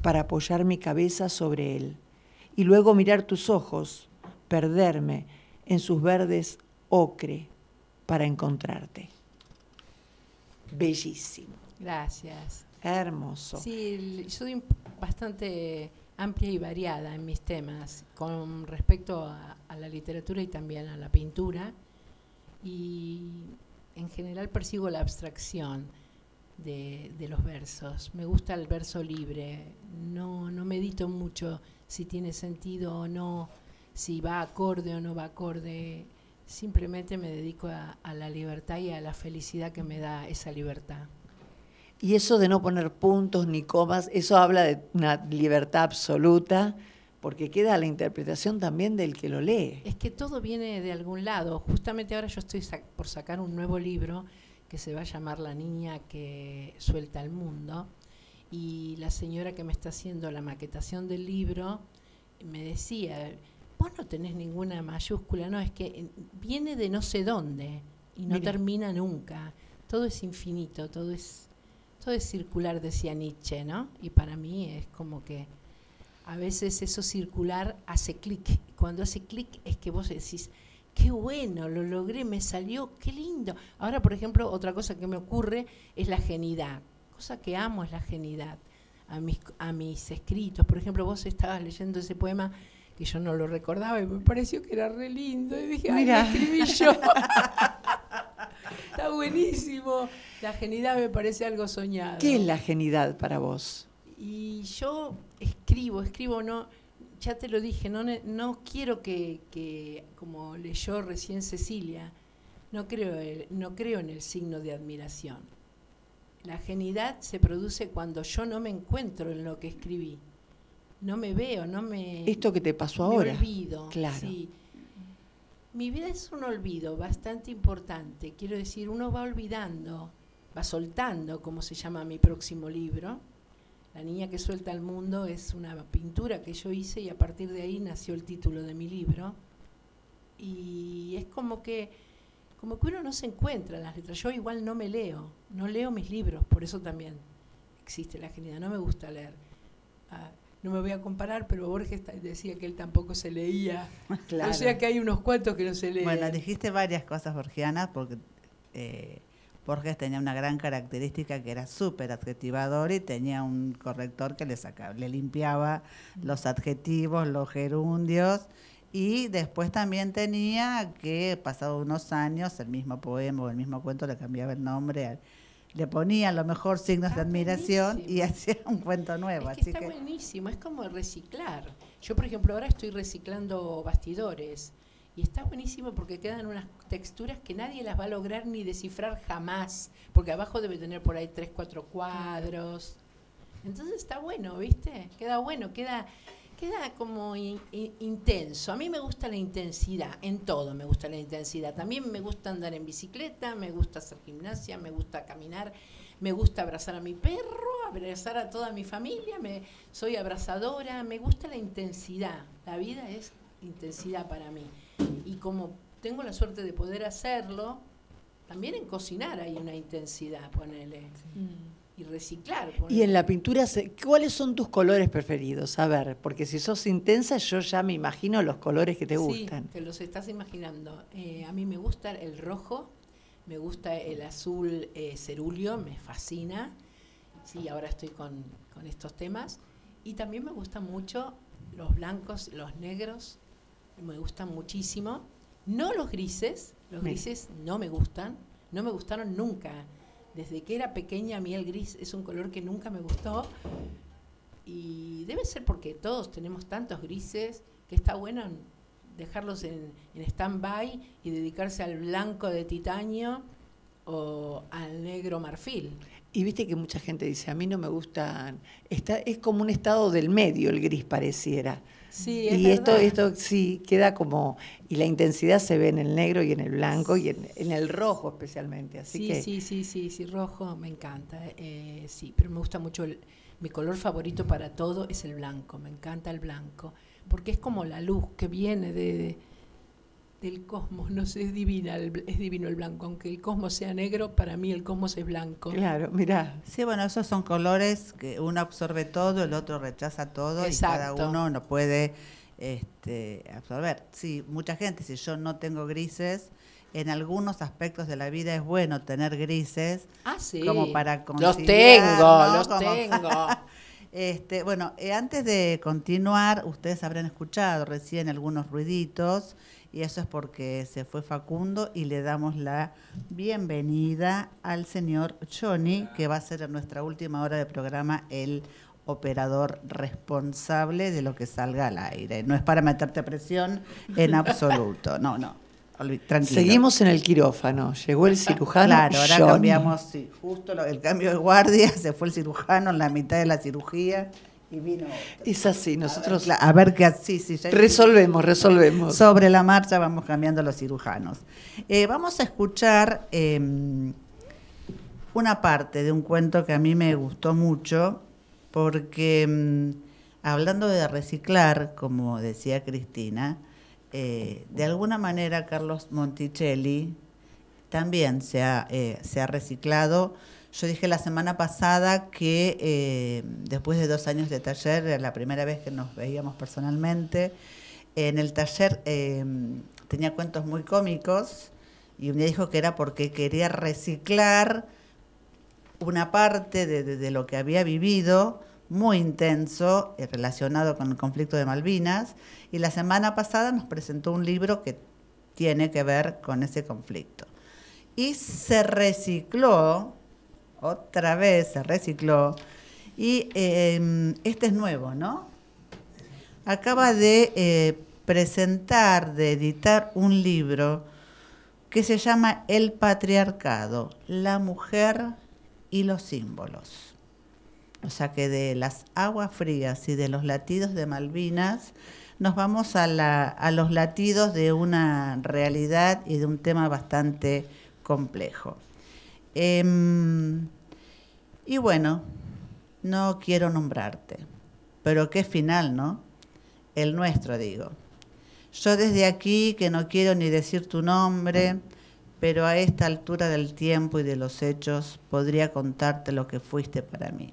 para apoyar mi cabeza sobre él y luego mirar tus ojos, perderme en sus verdes ocre para encontrarte. Bellísimo, Gracias. hermoso. Sí, l- soy bastante amplia y variada en mis temas con respecto a, la literatura y también a la pintura. Y en general persigo la abstracción de, los versos. Me gusta el verso libre. No, no medito mucho si tiene sentido o no, si va acorde o no va acorde. Simplemente me dedico a la libertad y a la felicidad que me da esa libertad. Y eso de no poner puntos ni comas, eso habla de una libertad absoluta, porque queda la interpretación también del que lo lee. Es que todo viene de algún lado. Justamente ahora yo estoy sac- por sacar un nuevo libro que se va a llamar La niña que suelta el mundo. Y la señora que me está haciendo la maquetación del libro me decía, vos no tenés ninguna mayúscula, no, es que eh, viene de no sé dónde y no Mira. termina nunca. Todo es infinito, todo es, todo es circular, decía Nietzsche, ¿no? Y para mí es como que a veces eso circular hace clic. Cuando hace clic es que vos decís, qué bueno, lo logré, me salió, qué lindo. Ahora, por ejemplo, otra cosa que me ocurre es la genidad. Cosa que amo es la genidad. A mis, a mis escritos, por ejemplo, vos estabas leyendo ese poema que yo no lo recordaba y me pareció que era re lindo. Y dije, ay, lo Mira. escribí yo. (laughs) Está buenísimo. La genidad me parece algo soñado. ¿Qué es la genidad para vos? Y yo escribo, escribo, no, ya te lo dije, no, no quiero que, que, como leyó recién Cecilia, no creo, el- no creo en el signo de admiración. La genidad se produce cuando yo no me encuentro en lo que escribí. No me veo, no me... Esto que te pasó me ahora. olvido. Claro. sí. Mi vida es un olvido bastante importante. Quiero decir, uno va olvidando, va soltando, como se llama mi próximo libro. La niña que suelta al mundo es una pintura que yo hice y a partir de ahí nació el título de mi libro. Y es como que, como que uno no se encuentra en las letras. Yo igual no me leo, no leo mis libros, por eso también existe la genialidad. No me gusta leer. Ah, no me voy a comparar, pero Borges decía que él tampoco se leía. (laughs) Claro. O sea que hay unos cuantos que no se leen. Bueno, dijiste varias cosas borgianas porque eh, Borges tenía una gran característica que era súper adjetivador y tenía un corrector que le sacaba, le limpiaba los adjetivos, los gerundios. Y después también tenía que pasado unos años el mismo poema o el mismo cuento le cambiaba el nombre, le ponía a lo mejor signos de admiración y hacía un cuento nuevo, Es que así está que buenísimo, es como reciclar. Yo, por ejemplo, ahora estoy reciclando bastidores y está buenísimo porque quedan unas texturas que nadie las va a lograr ni descifrar jamás, porque abajo debe tener por ahí tres, cuatro cuadros. Entonces está bueno, ¿viste? Queda bueno, queda queda como in- in- intenso. A mí me gusta la intensidad, en todo me gusta la intensidad. También me gusta andar en bicicleta, me gusta hacer gimnasia, me gusta caminar, me gusta abrazar a mi perro, abrazar a toda mi familia, me, soy abrazadora, me gusta la intensidad. La vida es intensidad para mí. Y como tengo la suerte de poder hacerlo, También en cocinar hay una intensidad, ponele. Y reciclar. Y ponele. en la pintura, ¿cuáles son tus colores preferidos? A ver, porque si sos intensa, yo ya me imagino los colores que te gustan. Sí, te los estás imaginando. Eh, a mí me gusta el rojo, me gusta el azul eh, cerúleo, me fascina. Sí, ahora estoy con, con estos temas. Y también me gustan mucho los blancos, los negros, me gustan muchísimo. No los grises, los grises no me gustan, no me gustaron nunca. Desde que era pequeña a mí el gris es un color que nunca me gustó. Y debe ser porque todos tenemos tantos grises que está bueno dejarlos en, en stand-by y dedicarse al blanco de titanio o al negro marfil. Y viste que mucha gente dice, a mí no me gustan, está, es como un estado del medio el gris pareciera. Sí, es y esto, esto sí queda como, y la intensidad se ve en el negro y en el blanco y en, en el rojo especialmente. Así sí, que sí, sí, sí, sí, rojo me encanta. eh, sí, pero me gusta mucho, el- mi color favorito para todo es el blanco, me encanta el blanco, porque es como la luz que viene de, de- del cosmos, no sé, es divina, el es divino el blanco, aunque el cosmos sea negro, para mí el cosmos es blanco. Claro, mirá. Sí, bueno, esos son colores que uno absorbe todo, el otro rechaza todo y cada Exacto. uno no puede este, absorber. Sí, mucha gente, si yo no tengo grises, en algunos aspectos de la vida es bueno tener grises, Ah, sí. como para Los tengo, ¿no? los Como- tengo. (laughs) Este, bueno, eh, antes de continuar, ustedes habrán escuchado recién algunos ruiditos y eso es porque se fue Facundo y le damos la bienvenida al señor Johnny, que va a ser en nuestra última hora de programa el operador responsable de lo que salga al aire. No es para meterte presión en (laughs) absoluto, no, no. Tranquilo. Seguimos en el quirófano, llegó el cirujano. Claro, ahora Johnny. cambiamos, sí, justo lo- el cambio de guardia, (laughs) se fue el cirujano en la mitad de la cirugía y vino otro. Es así, nosotros A ver qué así, sí, ya- resolvemos, resolvemos. Sobre la marcha vamos cambiando los cirujanos. Eh, vamos a escuchar eh, una parte de un cuento que a mí me gustó mucho, porque mm, hablando de reciclar, como decía Cristina, eh, de alguna manera Carlos Monticelli también se ha, eh, se ha reciclado. Yo dije la semana pasada que eh, después de dos años de taller, era la primera vez que nos veíamos personalmente, en el taller eh, tenía cuentos muy cómicos y un día dijo que era porque quería reciclar una parte de, lo que había vivido muy intenso eh, relacionado con el conflicto de Malvinas y la semana pasada nos presentó un libro que tiene que ver con ese conflicto. Y se recicló, otra vez se recicló, y eh, este es nuevo, ¿no? Acaba de eh, presentar, de editar un libro que se llama El patriarcado, la mujer y los símbolos. O sea que de las aguas frías y de los latidos de Malvinas nos vamos a los latidos de una realidad y de un tema bastante complejo. Em, y bueno, no quiero nombrarte, pero qué final, ¿no? El nuestro, digo. Yo desde aquí, que no quiero ni decir tu nombre, pero a esta altura del tiempo y de los hechos podría contarte lo que fuiste para mí.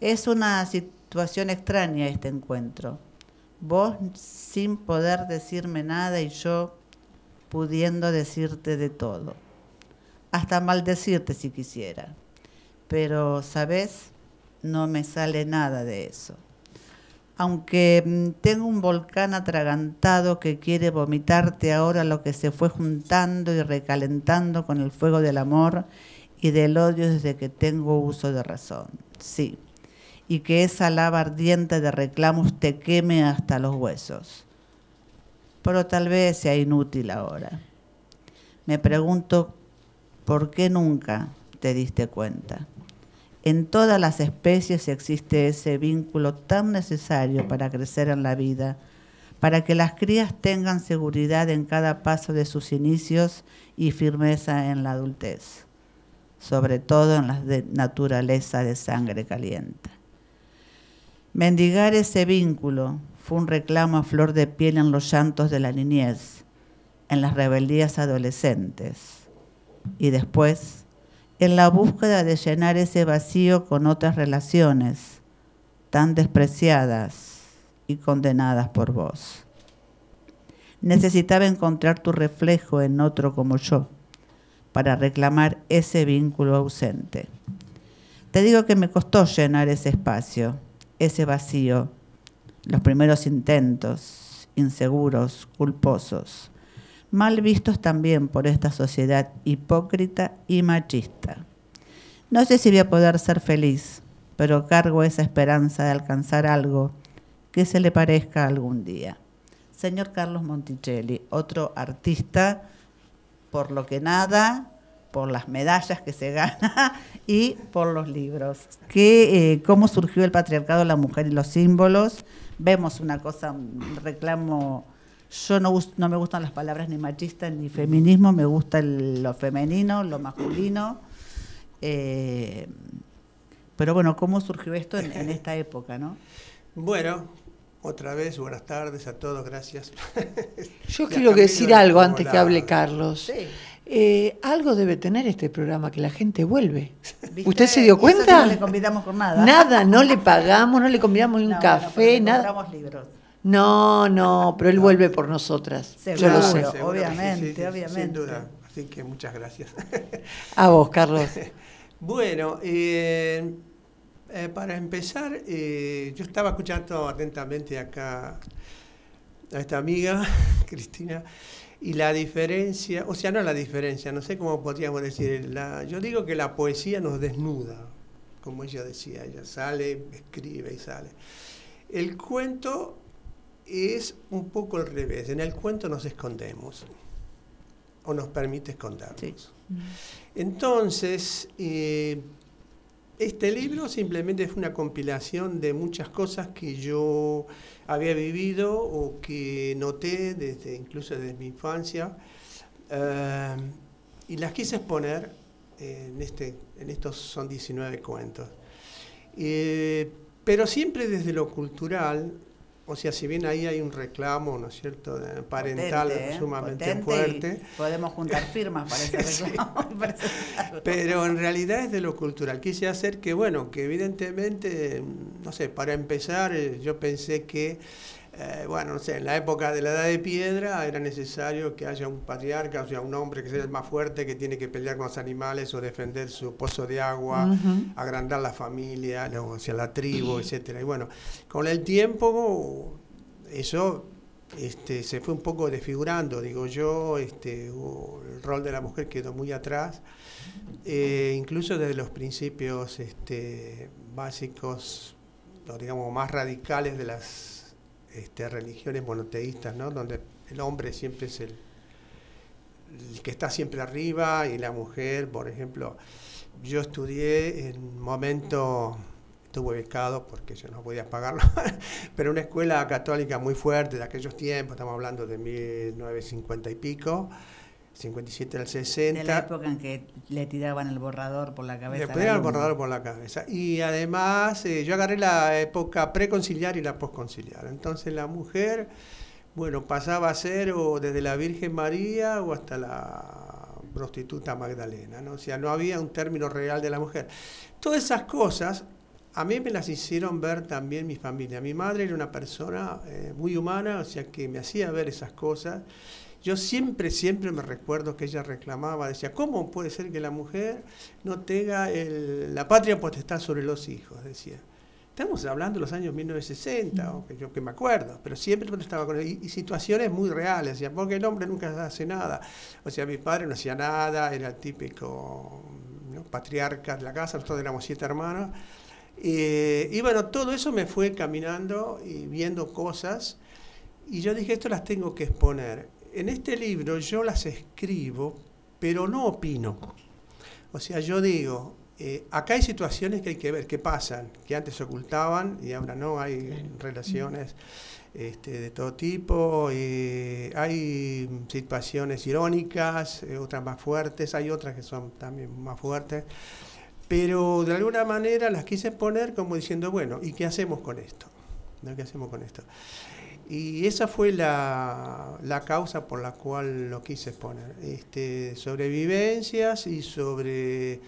Es una situación extraña este encuentro. Vos sin poder decirme nada y yo pudiendo decirte de todo. Hasta maldecirte si quisiera. Pero, ¿sabes? No me sale nada de eso. Aunque mm, tengo un volcán atragantado que quiere vomitarte ahora lo que se fue juntando y recalentando con el fuego del amor y del odio desde que tengo uso de razón. Sí. Y que esa lava ardiente de reclamos te queme hasta los huesos. Pero tal vez sea inútil ahora. Me pregunto por qué nunca te diste cuenta. En todas las especies existe ese vínculo tan necesario para crecer en la vida, para que las crías tengan seguridad en cada paso de sus inicios y firmeza en la adultez, sobre todo en la de naturaleza de sangre caliente. Mendigar ese vínculo fue un reclamo a flor de piel en los llantos de la niñez, en las rebeldías adolescentes, y después en la búsqueda de llenar ese vacío con otras relaciones tan despreciadas y condenadas por vos. Necesitaba encontrar tu reflejo en otro como yo para reclamar ese vínculo ausente. Te digo que me costó llenar ese espacio, ese vacío, los primeros intentos, inseguros, culposos, mal vistos también por esta sociedad hipócrita y machista. No sé si voy a poder ser feliz, pero cargo esa esperanza de alcanzar algo que se le parezca algún día. Señor Carlos Monticelli, otro artista por lo que nada, por las medallas que se gana (laughs) y por los libros. ¿Qué, eh, ¿Cómo surgió el patriarcado, la mujer y los símbolos? Vemos una cosa, un reclamo. Yo no, gus- no me gustan las palabras ni machista ni feminismo, me gusta el- lo femenino, lo masculino. Eh, pero bueno, ¿cómo surgió esto en, en esta época, no? Bueno, otra vez, buenas tardes a todos, gracias. (laughs) Yo quiero decir de algo antes que hable Carlos. Sí. Eh, algo debe tener este programa, que la gente vuelve. ¿Viste? ¿Usted se dio eso cuenta? no le convidamos con nada. Nada, no le (laughs) pagamos, no le convidamos ni un No, café, le nada. compramos libros. No, no, pero él vuelve por nosotras. Yo lo sé. Seguro obviamente, sí, sí, obviamente. Sin duda, así que muchas gracias. (laughs) A vos, Carlos. (laughs) Bueno, eh, eh, para empezar, eh, yo estaba escuchando atentamente acá a esta amiga, (laughs) Cristina, y la diferencia, o sea, no la diferencia, no sé cómo podríamos decir, la, yo digo que la poesía nos desnuda, como ella decía, ella sale, escribe y sale. El cuento es un poco al revés, en el cuento nos escondemos, o nos permite escondernos. Sí. Entonces, eh, este libro simplemente fue una compilación de muchas cosas que yo había vivido o que noté desde incluso desde mi infancia eh, y las quise exponer en, este, en estos son 19 cuentos. Eh, pero siempre desde lo cultural, o sea, si bien ahí hay un reclamo, ¿no es cierto?, parental Potente, ¿eh? sumamente fuerte. Podemos juntar firmas para ese (laughs) reclamo (laughs) para ese. Pero en realidad es de lo cultural. Quise hacer que, bueno, que evidentemente, no sé, para empezar, eh, yo pensé que, eh, bueno, no sé, en la época de la edad de piedra era necesario que haya un patriarca, o sea, un hombre que sea el más fuerte, que tiene que pelear con los animales o defender su pozo de agua, agrandar la familia, ¿no? o sea, la tribu, (clears throat) etcétera. Y bueno, con el tiempo eso este, se fue un poco desfigurando, digo yo, este, el rol de la mujer quedó muy atrás, eh, incluso desde los principios este, básicos, digamos más radicales de las este, religiones monoteístas, ¿no? donde el hombre siempre es el, el que está siempre arriba y la mujer, por ejemplo, yo estudié en un momento, estuve becado porque yo no podía pagarlo, (laughs) pero una escuela católica muy fuerte de aquellos tiempos, estamos hablando de 1950 y pico, 57 al 60. De la época en que le tiraban el borrador por la cabeza. Después era el borrador por la cabeza. Y además, eh, yo agarré la época preconciliar y la posconciliar. Entonces, la mujer, bueno, pasaba a ser o desde la Virgen María o hasta la prostituta Magdalena, ¿no? O sea, no había un término real de la mujer. Todas esas cosas a mí me las hicieron ver también mi familia. Mi madre era una persona eh, muy humana, o sea, que me hacía ver esas cosas. Yo siempre, siempre me recuerdo que ella reclamaba, decía, ¿cómo puede ser que la mujer no tenga el- la patria potestad sobre los hijos? Decía. Estamos hablando de los años 1960, o que yo que me acuerdo, pero siempre estaba con y, y situaciones muy reales, decía, porque el hombre nunca hace nada. O sea, mi padre no hacía nada, era el típico ¿no? patriarca de la casa, nosotros éramos siete hermanos. Eh, y bueno, todo eso me fue caminando y viendo cosas, y yo dije, esto las tengo que exponer. En este libro yo las escribo, pero no opino. O sea, yo digo, eh, acá hay situaciones que hay que ver, que pasan, que antes se ocultaban y ahora no, hay relaciones este, de todo tipo, eh, hay situaciones irónicas, eh, otras más fuertes, hay otras que son también más fuertes, pero de alguna manera las quise poner como diciendo, bueno, ¿y qué hacemos con esto? ¿No? ¿Qué hacemos con esto? Y esa fue la, la causa por la cual lo quise exponer. Este, sobre vivencias y sobre,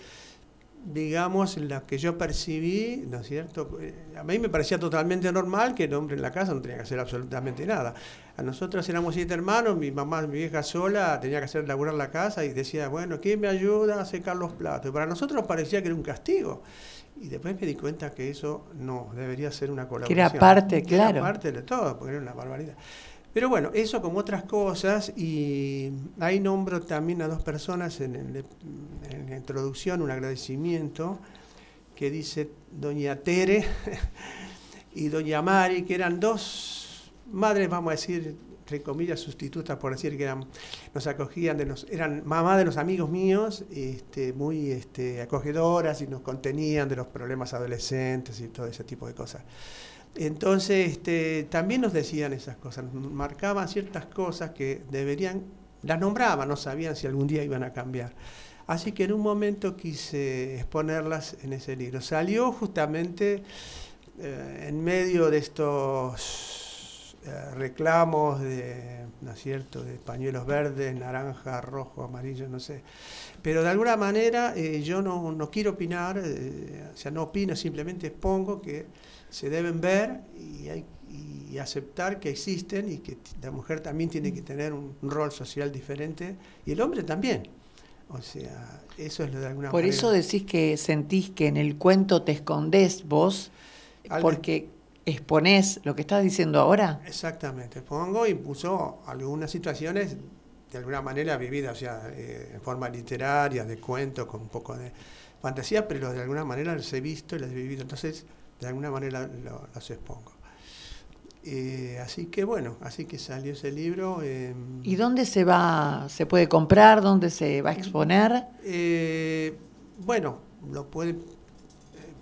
digamos, las que yo percibí, ¿no es cierto? Eh, A mí me parecía totalmente normal que el hombre en la casa no tenía que hacer absolutamente nada. A nosotros éramos siete hermanos, mi mamá, mi vieja sola, tenía que hacer laburar la casa y decía, bueno, ¿quién me ayuda a secar los platos? Y para nosotros parecía que era un castigo. Y después me di cuenta que eso no, debería ser una colaboración. era parte, Que era claro. parte de todo, porque era una barbaridad. Pero bueno, eso como otras cosas, y ahí nombro también a dos personas en, el- en la introducción, un agradecimiento, que dice doña Tere (laughs) y doña Mari, que eran dos madres, vamos a decir, entre comillas, sustitutas, por decir que eran, nos acogían, de los, eran mamá de los amigos míos, este, muy este, acogedoras y nos contenían de los problemas adolescentes y todo ese tipo de cosas. Entonces, este, también nos decían esas cosas, nos marcaban ciertas cosas que deberían, las nombraban, no sabían si algún día iban a cambiar. Así que en un momento quise exponerlas en ese libro. Salió justamente eh, en medio de estos reclamos de, ¿no es cierto?, de pañuelos verdes, naranja, rojo, amarillo, no sé. Pero de alguna manera eh, yo no, no quiero opinar, eh, o sea, no opino, simplemente expongo que se deben ver y, hay, y aceptar que existen y que la mujer también tiene que tener un, un rol social diferente y el hombre también. O sea, eso es lo de alguna Por manera. eso decís que sentís que en el cuento te escondés vos, porque exponés lo que estás diciendo ahora. Exactamente, pongo y puso algunas situaciones de alguna manera vividas, o sea, eh, en forma literaria, de cuento, con un poco de fantasía, pero de alguna manera las he visto y las he vivido, entonces de alguna manera lo- las expongo. Eh, así que bueno, así que salió ese libro. eh, ¿Y dónde se va, se puede comprar, dónde se va a exponer? eh, bueno, lo pueden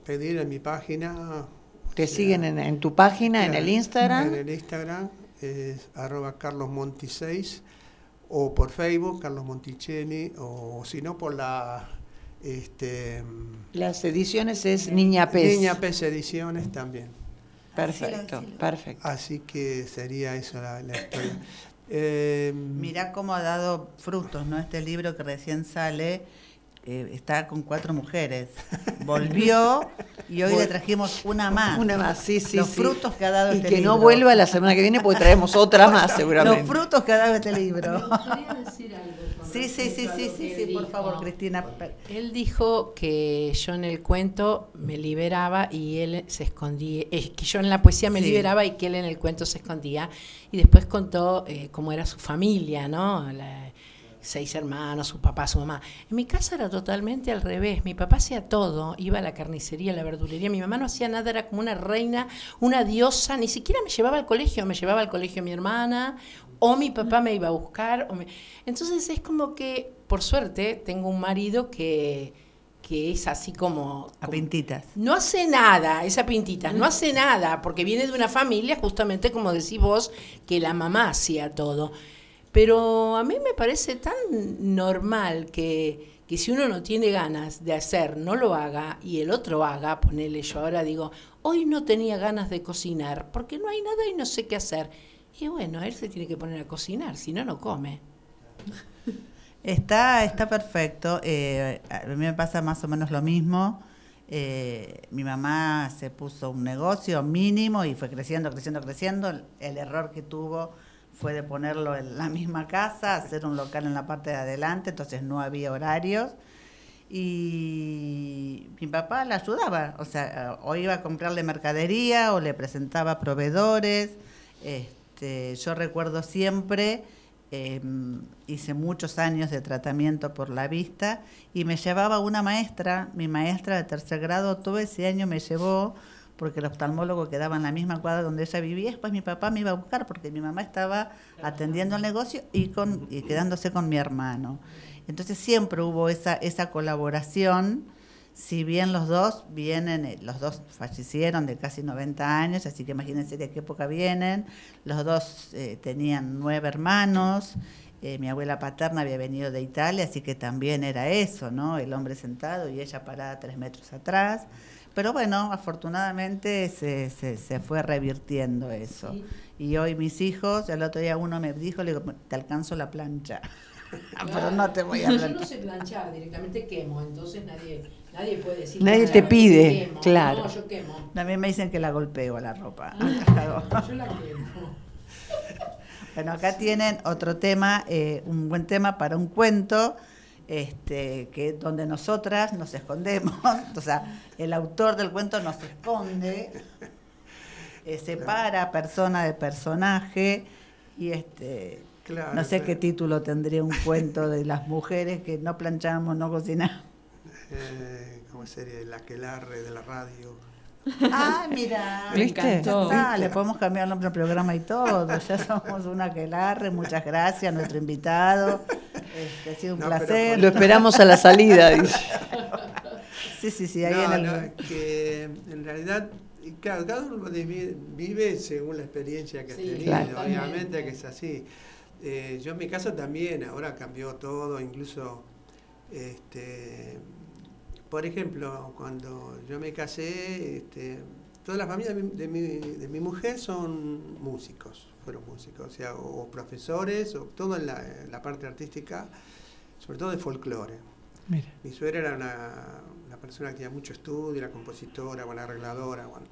pedir en mi página. ¿Te siguen en, en tu página, en el Instagram? En el Instagram es arroba carlosmonti6 o por Facebook, Carlos Monticelli, o si no por la... Este, Las ediciones es Niña Pez. Niña Pez Ediciones también. Perfecto, perfecto. Así que sería eso la, la historia. (laughs) Eh, Mirá cómo ha dado frutos, ¿no? Este libro que recién sale eh, está con cuatro mujeres. (laughs) Volvió y hoy le trajimos una más. Una más, sí, sí, Los sí. frutos que ha dado Y este que libro. no vuelva la semana que viene porque traemos otra más (laughs) seguramente. Los frutos que ha dado este libro. decir algo con Sí, sí, sí, sí, sí, sí, por dijo. favor, Cristina. Él dijo que yo en el cuento me liberaba y él se escondía, es que yo en la poesía me Sí. liberaba y que él en el cuento se escondía. Y después contó eh, cómo era su familia, ¿no? La- seis hermanos, su papá, su mamá. En mi casa era totalmente al revés. Mi papá hacía todo, iba a la carnicería, a la verdulería. Mi mamá no hacía nada, era como una reina, una diosa. Ni siquiera me llevaba al colegio, me llevaba al colegio mi hermana o mi papá me iba a buscar. o me- Entonces es como que, por suerte, tengo un marido que, que es así como... A como- pintitas. no hace nada, esa pintita, no hace nada, porque viene de una familia, justamente como decís vos, que la mamá hacía todo. Pero a mí me parece tan normal que, que si uno no tiene ganas de hacer, no lo haga, y el otro haga, ponele yo ahora digo, hoy no tenía ganas de cocinar, porque no hay nada y no sé qué hacer. Y bueno, él se tiene que poner a cocinar, si no, no come. (laughs) Está, está perfecto. eh, a mí me pasa más o menos lo mismo. Eh, mi mamá se puso un negocio mínimo y fue creciendo, creciendo, creciendo. El, el error que tuvo fue de ponerlo en la misma casa, hacer un local en la parte de adelante, entonces no había horarios. Y mi papá la ayudaba, o sea, o iba a comprarle mercadería o le presentaba proveedores. Este, yo recuerdo siempre, eh, hice muchos años de tratamiento por la vista y me llevaba una maestra, mi maestra de tercer grado, todo ese año me llevó porque el oftalmólogo quedaba en la misma cuadra donde ella vivía, después mi papá me iba a buscar porque mi mamá estaba atendiendo el negocio y, con, quedándose con mi hermano. Entonces siempre hubo esa, esa colaboración, si bien los dos vienen, eh, los dos fallecieron de casi 90 años, así que imagínense de qué época vienen, los dos eh, tenían nueve hermanos, Eh, mi abuela paterna había venido de Italia, así que también era eso, ¿no? El hombre sentado y ella parada tres metros atrás. Pero bueno, afortunadamente se, se, se fue revirtiendo eso. Y hoy mis hijos, el otro día uno me dijo, le digo, te alcanzo la plancha. (laughs) Pero no te voy a Yo no planchar. sé planchar, directamente quemo, entonces nadie, nadie puede decir Nadie te pide, quemo. claro. No, yo quemo. También me dicen que la golpeo a la ropa. Ah, (laughs) yo la quemo. Bueno, acá tienen otro tema, eh, un buen tema para un cuento, este, que donde nosotras nos escondemos, (laughs) o sea, el autor del cuento nos esconde, eh, separa persona de personaje y este, Claro, no sé claro. qué título tendría un cuento de las mujeres que no planchamos, no cocinamos. Eh, ¿Cómo sería? El aquelarre de la radio. Ah, mira, Me ¿Viste? encantó. Ah, le podemos cambiar el nombre al programa y todo. Ya somos una aquelarre. Muchas gracias a nuestro invitado. Este, ha sido un No, pero placer. Lo esperamos a la salida, (laughs) dice. Sí, sí, sí, ahí no, en el. no, que en realidad, claro, cada uno vive, vive según la experiencia que Sí, ha tenido, claro. obviamente que es así. Eh, yo en mi caso también, ahora cambió todo, incluso, este, por ejemplo, cuando yo me casé, este, toda la familia de mi, de mi, de mi mujer son músicos, fueron músicos, o sea, o, profesores, o todo en la, en la parte artística, sobre todo de folclore. Mira. Mi suegra era una, una persona que tenía mucho estudio, era compositora, buena arregladora, bueno.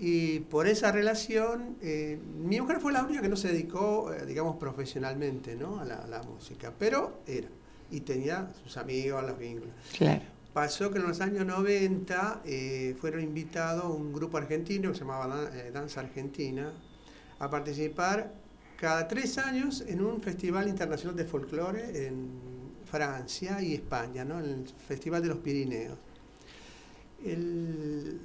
Y por esa relación, eh, mi mujer fue la única que no se dedicó, eh, digamos, profesionalmente ¿no? a, la, a la música, pero era, y tenía sus amigos, los vínculos. Claro. Pasó que en los años 90 eh, fueron invitados un grupo argentino que se llamaba eh, Danza Argentina a participar cada tres años en un festival internacional de folclore en Francia y España, ¿no? en el Festival de los Pirineos. El-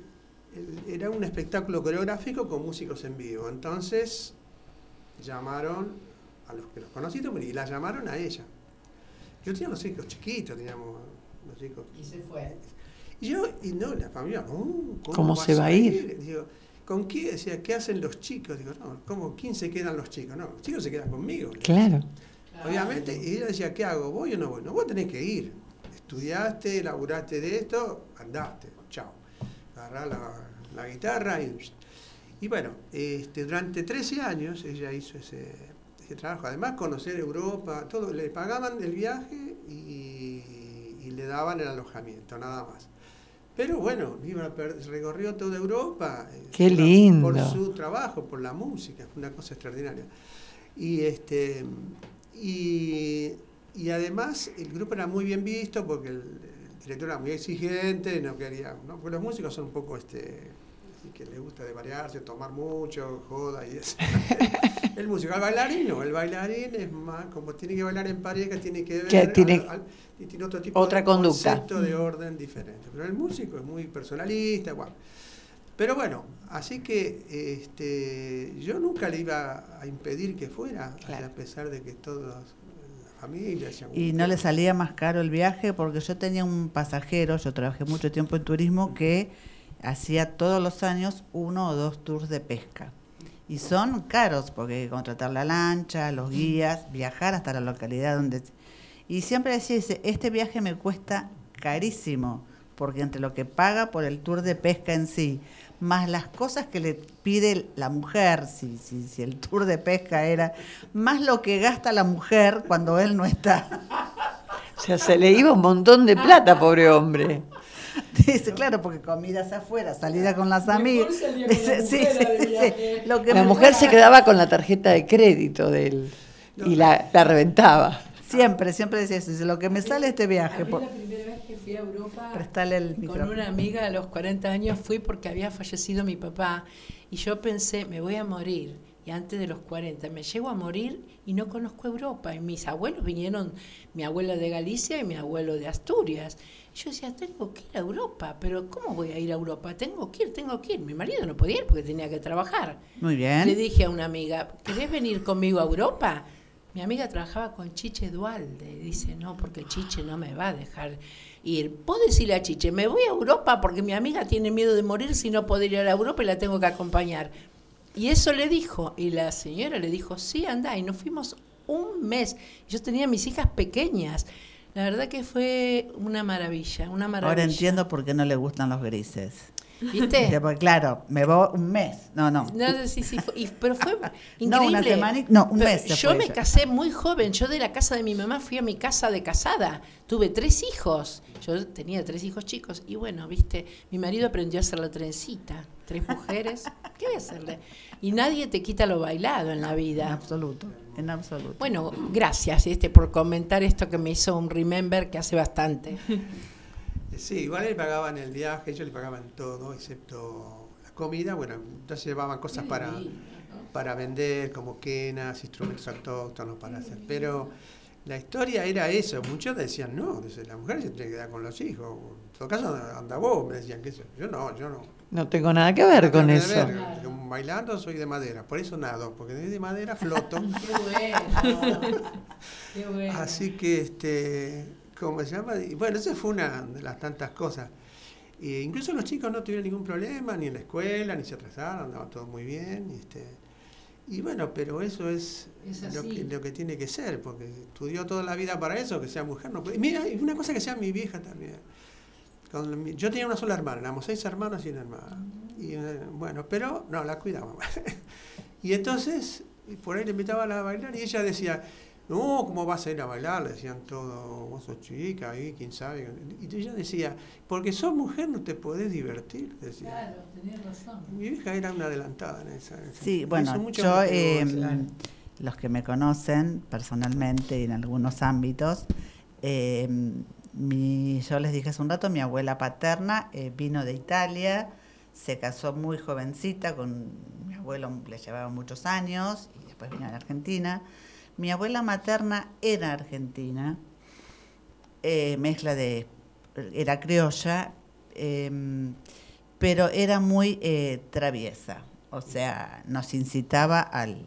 el- era un espectáculo coreográfico con músicos en vivo. Entonces llamaron a los que los conocí y la llamaron a ella. Yo tenía los hijos chiquitos, teníamos los chicos Y se fue. y yo, y no, la familia, no, ¿cómo, ¿Cómo se va a ir? Digo, ¿con qué? Decía, ¿qué hacen los chicos? Digo, no, ¿cómo? ¿Quién se quedan los chicos? No, los chicos se quedan conmigo. Claro. Obviamente, y ella decía, ¿qué hago? ¿Voy o no voy? No, vos tenés que ir. Estudiaste, laburaste de esto, andaste, chao. Agarrá la, la guitarra y... Y bueno, este, durante 13 años ella hizo ese, ese trabajo. Además, conocer Europa, todo. Le pagaban el viaje y, y le daban el alojamiento, nada más. Pero bueno, recorrió toda Europa. eh, Qué por- lindo. Por su trabajo, por la música, fue una cosa extraordinaria. Y este y, y además el grupo era muy bien visto porque el, el director era muy exigente, no quería, ¿no? porque los músicos son un poco este que les gusta de variarse, tomar mucho, joda y eso. (laughs) el músico, el bailarín no, el bailarín es más, como tiene que bailar en pareja, tiene que ver Que tiene- al- al- y tiene otro tipo otra de conducta. concepto de orden diferente. Pero el músico es muy personalista, bueno. Pero bueno, así que este, yo nunca le iba a impedir que fuera, Claro. a pesar de que todos familia Y no le salía más caro el viaje porque yo tenía un pasajero, yo trabajé mucho tiempo en turismo, que hacía todos los años uno o dos tours de pesca. Y son caros porque hay que contratar la lancha, los guías, viajar hasta la localidad donde... Y siempre decía, dice, este viaje me cuesta carísimo, porque entre lo que paga por el tour de pesca en sí, más las cosas que le pide la mujer, si, si, si el tour de pesca era, más lo que gasta la mujer cuando él no está. (laughs) O sea, se le iba un montón de plata, pobre hombre. (laughs) Dice, claro, porque comidas afuera, salida con las amigas. la mujer sí, al sí, viaje. sí. Lo que La me mujer se quedaba con la tarjeta de crédito de él y la, la reventaba. Siempre, siempre decía eso. Dice, lo que me sale este A viaje, mí por la primera vez que fui a Europa prestarle el con micrófono. una amiga a los 40 años fui porque había fallecido mi papá y yo pensé, me voy a morir. Y antes de los 40 me llego a morir y no conozco Europa. Y mis abuelos vinieron, mi abuela de Galicia y mi abuelo de Asturias. Y yo decía, tengo que ir a Europa, pero ¿cómo voy a ir a Europa? Tengo que ir, tengo que ir. Mi marido no podía ir porque tenía que trabajar. Muy Le bien. dije a una amiga, ¿querés venir conmigo a Europa? Mi amiga trabajaba con Chiche Dualde. Dice, no, porque Chiche no me va a dejar ir. ¿Puedo decirle a Chiche, me voy a Europa porque mi amiga tiene miedo de morir si no poder ir a Europa y la tengo que acompañar? Y eso le dijo. Y la señora le dijo, sí, anda. Y nos fuimos un mes. Yo tenía mis hijas pequeñas. La verdad que fue una maravilla, una maravilla. Ahora entiendo por qué no le gustan los grises. ¿Viste? Porque, claro, me voy un mes. No, no. No, sí, sí, fue- y- pero fue increíble. (laughs) No, una semana y- no, un Pero mes Yo me casé muy joven. Yo de la casa de mi mamá fui a mi casa de casada. Tuve tres hijos. Yo tenía tres hijos chicos. Y bueno, viste, mi marido aprendió a hacer la trencita. Tres mujeres. ¿Qué voy a hacerle? Y nadie te quita lo bailado en la En vida. absoluto, en absoluto. Bueno, gracias este por comentar esto que me hizo un remember que hace bastante. (laughs) Sí, igual le pagaban el viaje, ellos le pagaban todo, excepto la comida. Bueno, entonces llevaban cosas para, para vender, como quenas, instrumentos autóctonos para hacer. Pero la historia era eso. Muchos decían, no, dice, la mujer se tiene que quedar con los hijos. En todo caso, anda vos, me decían que eso. Yo no, yo no. No tengo nada que ver No con eso. ver, Bailando soy de madera, por eso nado, porque de madera floto. (laughs) Qué bueno. (laughs) Qué bueno. Así que, este, ¿cómo se llama? Y bueno, esa fue una de las tantas cosas. E incluso los chicos no tuvieron ningún problema, ni en la escuela, ni se atrasaron, andaba todo muy bien. y Este, y bueno, pero eso es, Es lo, que, lo que tiene que ser, porque estudió toda la vida para eso, que sea mujer. No puede- Mira, y una cosa que sea mi vieja también. Con yo tenía una sola hermana, éramos seis hermanos y una hermana. Y eh, bueno, pero no, la cuidaba. (laughs) y entonces, por ahí le invitaban a bailar y ella decía, no, ¿cómo vas a ir a bailar? Le decían todo, vos sos chica, ahí, quién sabe. Y ella decía, porque sos mujer no te podés divertir, decía. Claro, tenés razón. Mi vieja era una adelantada en esa. en Sí, bueno, yo, eh, claro. los que me conocen personalmente y en algunos ámbitos, eh, mi, yo les dije hace un rato, mi abuela paterna eh, vino de Italia, se casó muy jovencita, con mi abuelo le llevaba muchos años y después vino a Argentina. Mi abuela materna era argentina, eh, mezcla de, era criolla, em, pero era muy eh, traviesa, o sea, nos incitaba al,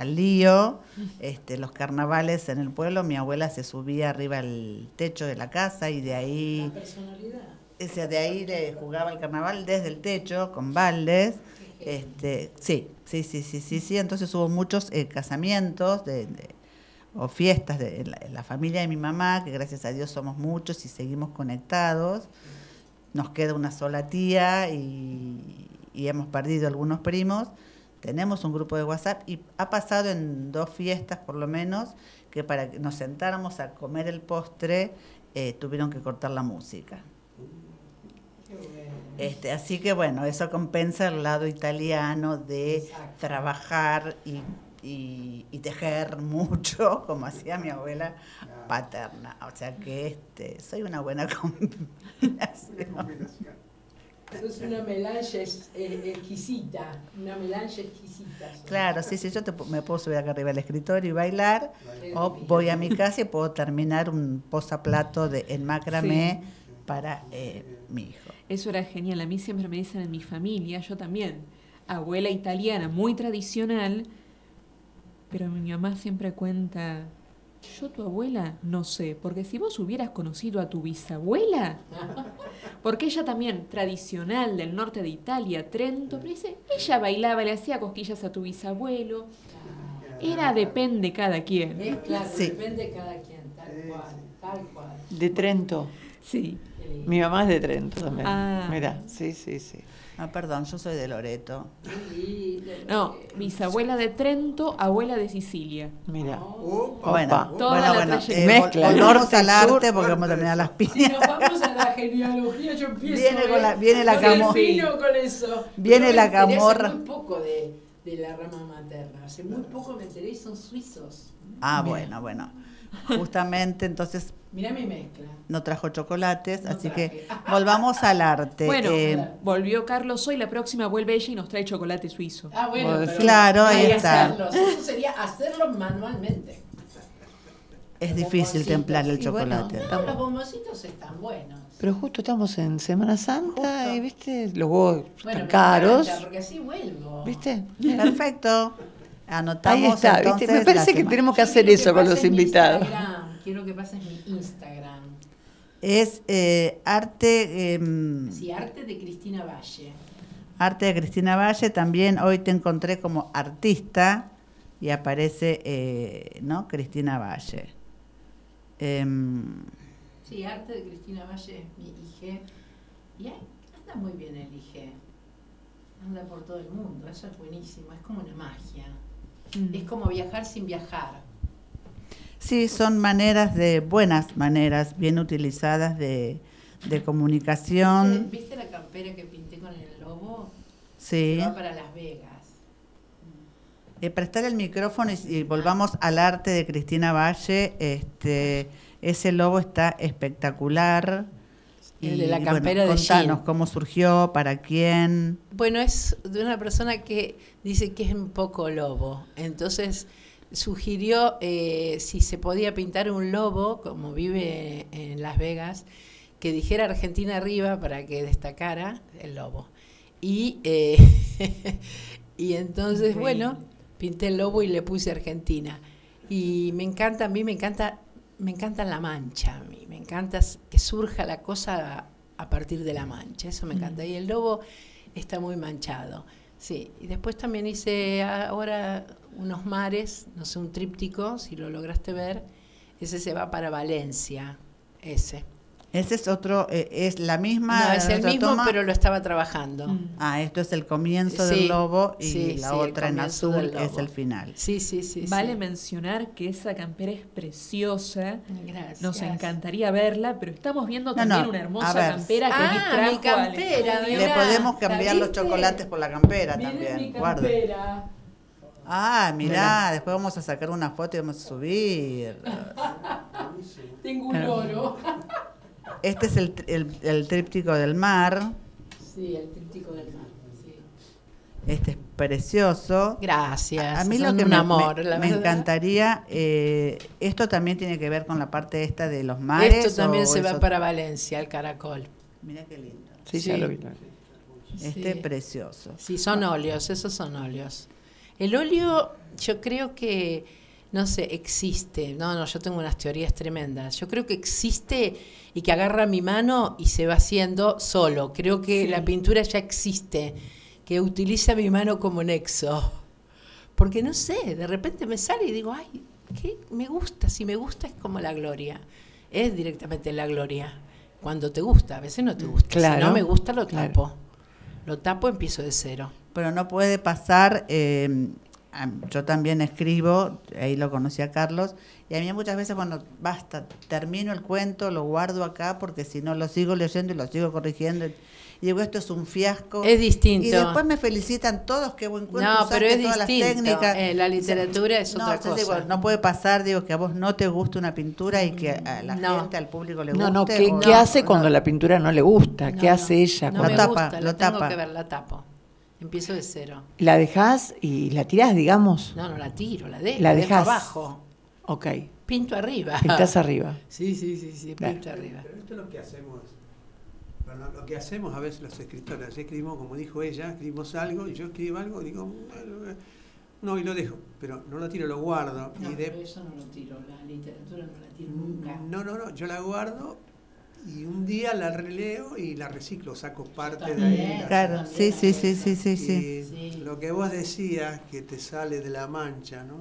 al lío, este, los carnavales en el pueblo, mi abuela se subía arriba al techo de la casa y de ahí, Personalidad. o sea, de ahí le jugaba el carnaval desde el techo con baldes. Este, sí, sí, sí, sí, sí, sí. Entonces hubo muchos eh, casamientos de, de- o fiestas de la, la familia de mi mamá, que gracias a Dios somos muchos y seguimos conectados. Nos queda una sola tía y, y hemos perdido algunos primos. Tenemos un grupo de WhatsApp y ha pasado en dos fiestas por lo menos que para que nos sentáramos a comer el postre eh, tuvieron que cortar la música. Este, así que bueno, eso compensa el lado italiano de trabajar y, y- y tejer mucho, (laughs) como hacía mi abuela paterna. O sea que este, soy una buena (laughs) combinación. Es una melange eh, exquisita, una melange exquisita. Claro, sí, sí, yo te me puedo subir acá arriba del escritorio y bailar, o voy a mi casa y puedo terminar un posaplato de, en macramé para eh, mi hijo. Eso era genial. A mí siempre me dicen en mi familia, yo también, abuela italiana, muy tradicional, pero mi mamá siempre cuenta, yo tu abuela no sé, porque si vos hubieras conocido a tu bisabuela, (laughs) porque ella también, tradicional del norte de Italia, Trento, pero dice, ella bailaba, le hacía cosquillas a tu bisabuelo. Era depende cada quien. Es claro, Sí. depende de cada quien, tal cual, tal cual. De Trento. Sí. Mi mamá es de Trento también. Ah. Mira, sí, sí, sí. Ah, perdón, yo soy de Loreto. No, bisabuela de Trento, abuela de Sicilia. Mira. Opa, Bueno. Toda bueno, la bueno, eh, Mezcla. Norte, al arte porque vamos a terminar las Si piñas. nos vamos a la genealogía, yo empiezo. Viene con la- ¿eh? viene la Yo soy camo- fino con eso. Viene la enteré hace camorra. muy poco de, de la rama materna. Hace muy poco me enteré y son suizos. Ah, Mira. bueno, bueno. Justamente entonces Mirá mi mezcla. no trajo chocolates, No así traje. que volvamos al arte. Bueno, Eh, volvió Carlos hoy, la próxima vuelve ella y nos trae chocolate suizo. Ah, bueno, pero claro, ahí está. hacerlos. Eso sería hacerlo manualmente. es Los difícil templar el Y bueno, chocolate. No, los bomboncitos están buenos. Pero justo estamos en Semana Santa y, viste, los huevos Bueno, están me caros. encanta, porque así vuelvo. ¿Viste? Perfecto. Anotamos Ahí está, Me parece que tenemos que hacer eso con los invitados. Quiero que pases mi Instagram. Es eh, arte, em, Sí, arte de Cristina Valle. arte de Cristina Valle. También hoy te encontré como artista y aparece, eh, ¿no? Cristina Valle. Em, Sí, arte de Cristina Valle, mi hija. Y ahí anda muy bien el IG. Anda por todo el mundo, eso es buenísimo, es como una magia. Mm. Es como viajar sin viajar. sí, son maneras de, buenas maneras, bien utilizadas de, de comunicación. ¿Viste la campera que pinté con el lobo? Sí. Va para Las Vegas. Eh, prestar el micrófono y, y volvamos al arte de Cristina Valle. Este, ese lobo está espectacular. El de la bueno, campera de contanos jean. cómo surgió, para quién. Bueno, es de una persona que dice que es un poco lobo. Entonces sugirió eh, si se podía pintar un lobo, como vive en Las Vegas, que dijera Argentina arriba para que destacara el lobo. Y, eh, (laughs) y entonces, Increíble. bueno, pinté el lobo y le puse Argentina. Y me encanta, a mí me encanta, me encanta la mancha, a mí, me encanta que surja la cosa a, a partir de la mancha, eso me encanta. Y el lobo está muy manchado, sí. Y después también hice ahora unos mares, no sé, un tríptico, si lo lograste ver, ese se va para Valencia, ese. Ese es otro, eh, es la misma. No, es el mismo, toma? pero lo estaba trabajando. Mm. Ah, esto es el comienzo Sí, del lobo y sí, la sí, otra en azul es el final. Sí, sí, sí. Vale sí. mencionar que esa campera es preciosa. Gracias. Nos encantaría verla, pero estamos viendo también no, una hermosa ver. campera que Ah, mi trajo al campera, estudio. Le podemos ¿la cambiar los chocolates por la campera Miren también. mi guarda. campera. Ah, mirá, después vamos a sacar una foto y vamos a subir. (laughs) Tengo un oro. Este es el, el- el tríptico del mar. Sí, el tríptico del mar. sí. Este es precioso. Gracias. A mí son lo que un me, amor, me- la me verdad. encantaría, eh, esto también tiene que ver con la parte esta de los mares. Esto también o se va eso- para Valencia, el caracol. Mirá qué lindo. Sí, ya lo vi. Este Sí. precioso. Sí, son óleos, esos son óleos. El óleo, yo creo que, no sé, existe. No, no, yo tengo unas teorías tremendas. Yo creo que existe y que agarra mi mano y se va haciendo solo. Creo que la pintura ya existe, que utiliza mi mano como nexo. Porque no sé, de repente me sale y digo, ay, ¿qué me gusta? Si me gusta es como la gloria. Es directamente la gloria. Cuando te gusta, a veces no te gusta. Si Claro, no me gusta, lo claro. tapo. Lo tapo, empiezo de cero. Pero no puede pasar, eh, yo también escribo, ahí lo conocí a Carlos, y a mí muchas veces, bueno, basta, termino el cuento, lo guardo acá, porque si no lo sigo leyendo y lo sigo corrigiendo. Y digo, esto es un fiasco. Es distinto. Y después me felicitan todos, qué buen cuento, No, pero es todas las distinto. técnicas. Eh, la literatura es no, otra digo, cosa. no puede pasar, digo, que a vos no te guste una pintura y que a la No. gente, al público le No, guste. no, ¿qué, o- qué no, hace no. cuando la pintura no le gusta? ¿Qué No, hace no, ella? No Lo tapa, gusta, lo tengo tapa. que ver, la tapo. Empiezo de cero. ¿La dejás y la tirás, digamos? No, no la tiro, la dejo. La dejo dejás. abajo. Ok. Pinto arriba. Pintás arriba. (laughs) Sí, sí, sí, sí, Claro. pinto arriba. Pero esto es lo que hacemos. bueno, lo que hacemos a veces los escritores, escribimos, como dijo ella, escribimos algo y yo escribo algo y digo, "Bueno, eh", no, y lo dejo, pero no lo tiro, lo guardo. No, y de- pero eso no lo tiro, la literatura no la tiro nunca. no, no, no, yo la guardo y un día la releo y la reciclo, saco parte de ahí. la- Claro, sí, sí, sí, sí, sí, sí. Lo que vos decías, que te sale de la mancha, ¿no?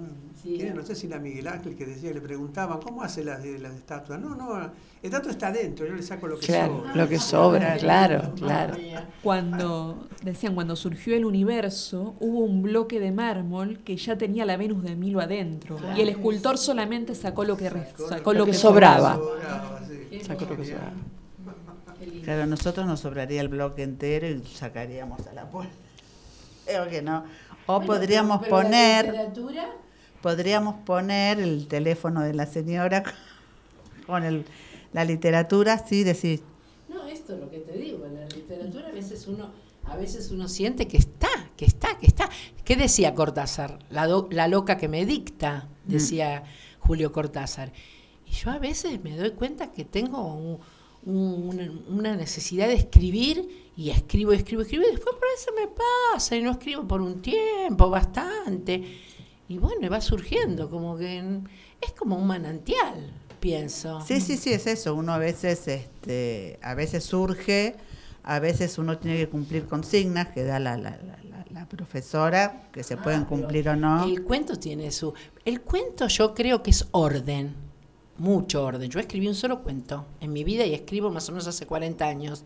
No sé si la Miguel Ángel que decía, le preguntaban, ¿cómo hace las, las estatuas? No, no, la estatua está adentro, yo le saco lo que Claro, sobra. lo que sobra, claro, claro. Cuando, decían, cuando surgió el universo, hubo un bloque de mármol que ya tenía la Venus de Milo adentro. Y el escultor solamente sacó lo que, sacó lo que que sobraba. Saco lo que sobra. Claro, a nosotros nos sobraría el bloque entero y sacaríamos a la puerta. (laughs) Creo que no. O podríamos Pero la poner, literatura, podríamos poner el teléfono de la señora (laughs) con el, la literatura, sí, decir, No, esto es lo que te digo, la literatura a veces uno, a veces uno siente que está, que está, que está. ¿Qué decía Cortázar? La, do- la loca que me dicta, decía Julio Cortázar. Y yo a veces me doy cuenta que tengo un- un- una, necesidad de escribir y escribo, escribo, escribo y después por eso me pasa y no escribo por un tiempo, bastante. Y bueno, y va surgiendo, como que es como un manantial, pienso. Sí, sí, sí, es eso. Uno a veces, este, a veces surge, a veces uno tiene que cumplir consignas que da la, la, la- la- la profesora, que se pueden Ah, pero cumplir o no. El cuento tiene su... El cuento yo creo que es orden, mucho orden. Yo escribí un solo cuento en mi vida y escribo más o menos hace 40 años.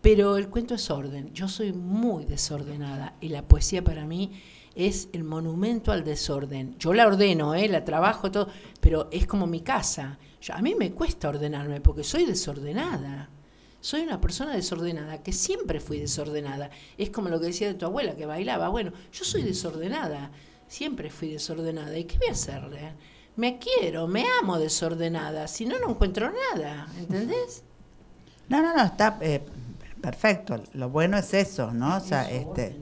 Pero el cuento es orden. Yo soy muy desordenada y la poesía para mí es el monumento al desorden. Yo la ordeno, ¿eh? la trabajo, todo, pero es como mi casa. Yo- a mí me cuesta ordenarme porque soy desordenada. Soy una persona desordenada, que siempre fui desordenada. Es como lo que decía de tu abuela, que bailaba. Bueno, yo soy desordenada, siempre fui desordenada. ¿Y qué voy a hacerle? Me quiero, me amo desordenada, si no, no encuentro nada, ¿entendés? No, no, no, está eh, perfecto. Lo bueno es eso, ¿no? O sea, este,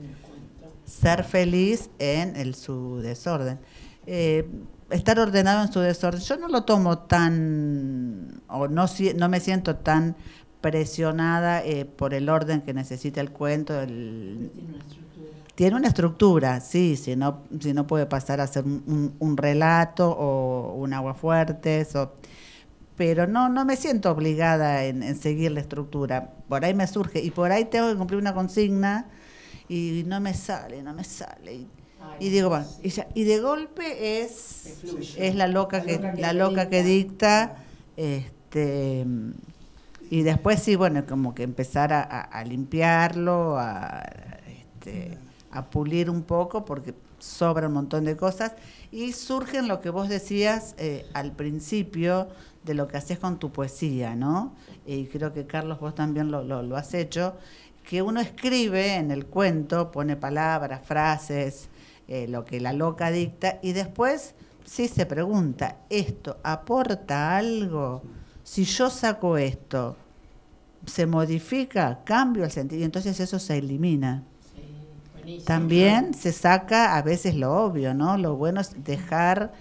ser feliz en el, su desorden. Eh, estar ordenado en su desorden. Yo no lo tomo tan, o no, si- no me siento tan presionada eh, por el orden que necesita el cuento. el- tiene una estructura, sí, si no, si no puede pasar a ser un, un- relato o un aguafuertes o pero no, no me siento obligada en, en seguir la estructura. Por ahí me surge y por ahí tengo que cumplir una consigna y no me sale, no me sale. Y, y digo, bueno, y, ya- y de golpe es, es la loca que, la loca que dicta, este y después sí, bueno, como que empezar a, a- a limpiarlo, a, este, a pulir un poco, porque sobra un montón de cosas, y surgen lo que vos decías eh, al principio de lo que haces con tu poesía, ¿no? Y creo que Carlos vos también lo, lo, has hecho, que uno escribe en el cuento, pone palabras, frases, eh, lo que la loca dicta, y después sí se pregunta, ¿esto aporta algo? Si yo saco esto, ¿se modifica? ¿Cambio el sentido? Entonces eso se elimina. También se saca a veces lo obvio, ¿no? Lo bueno es dejar...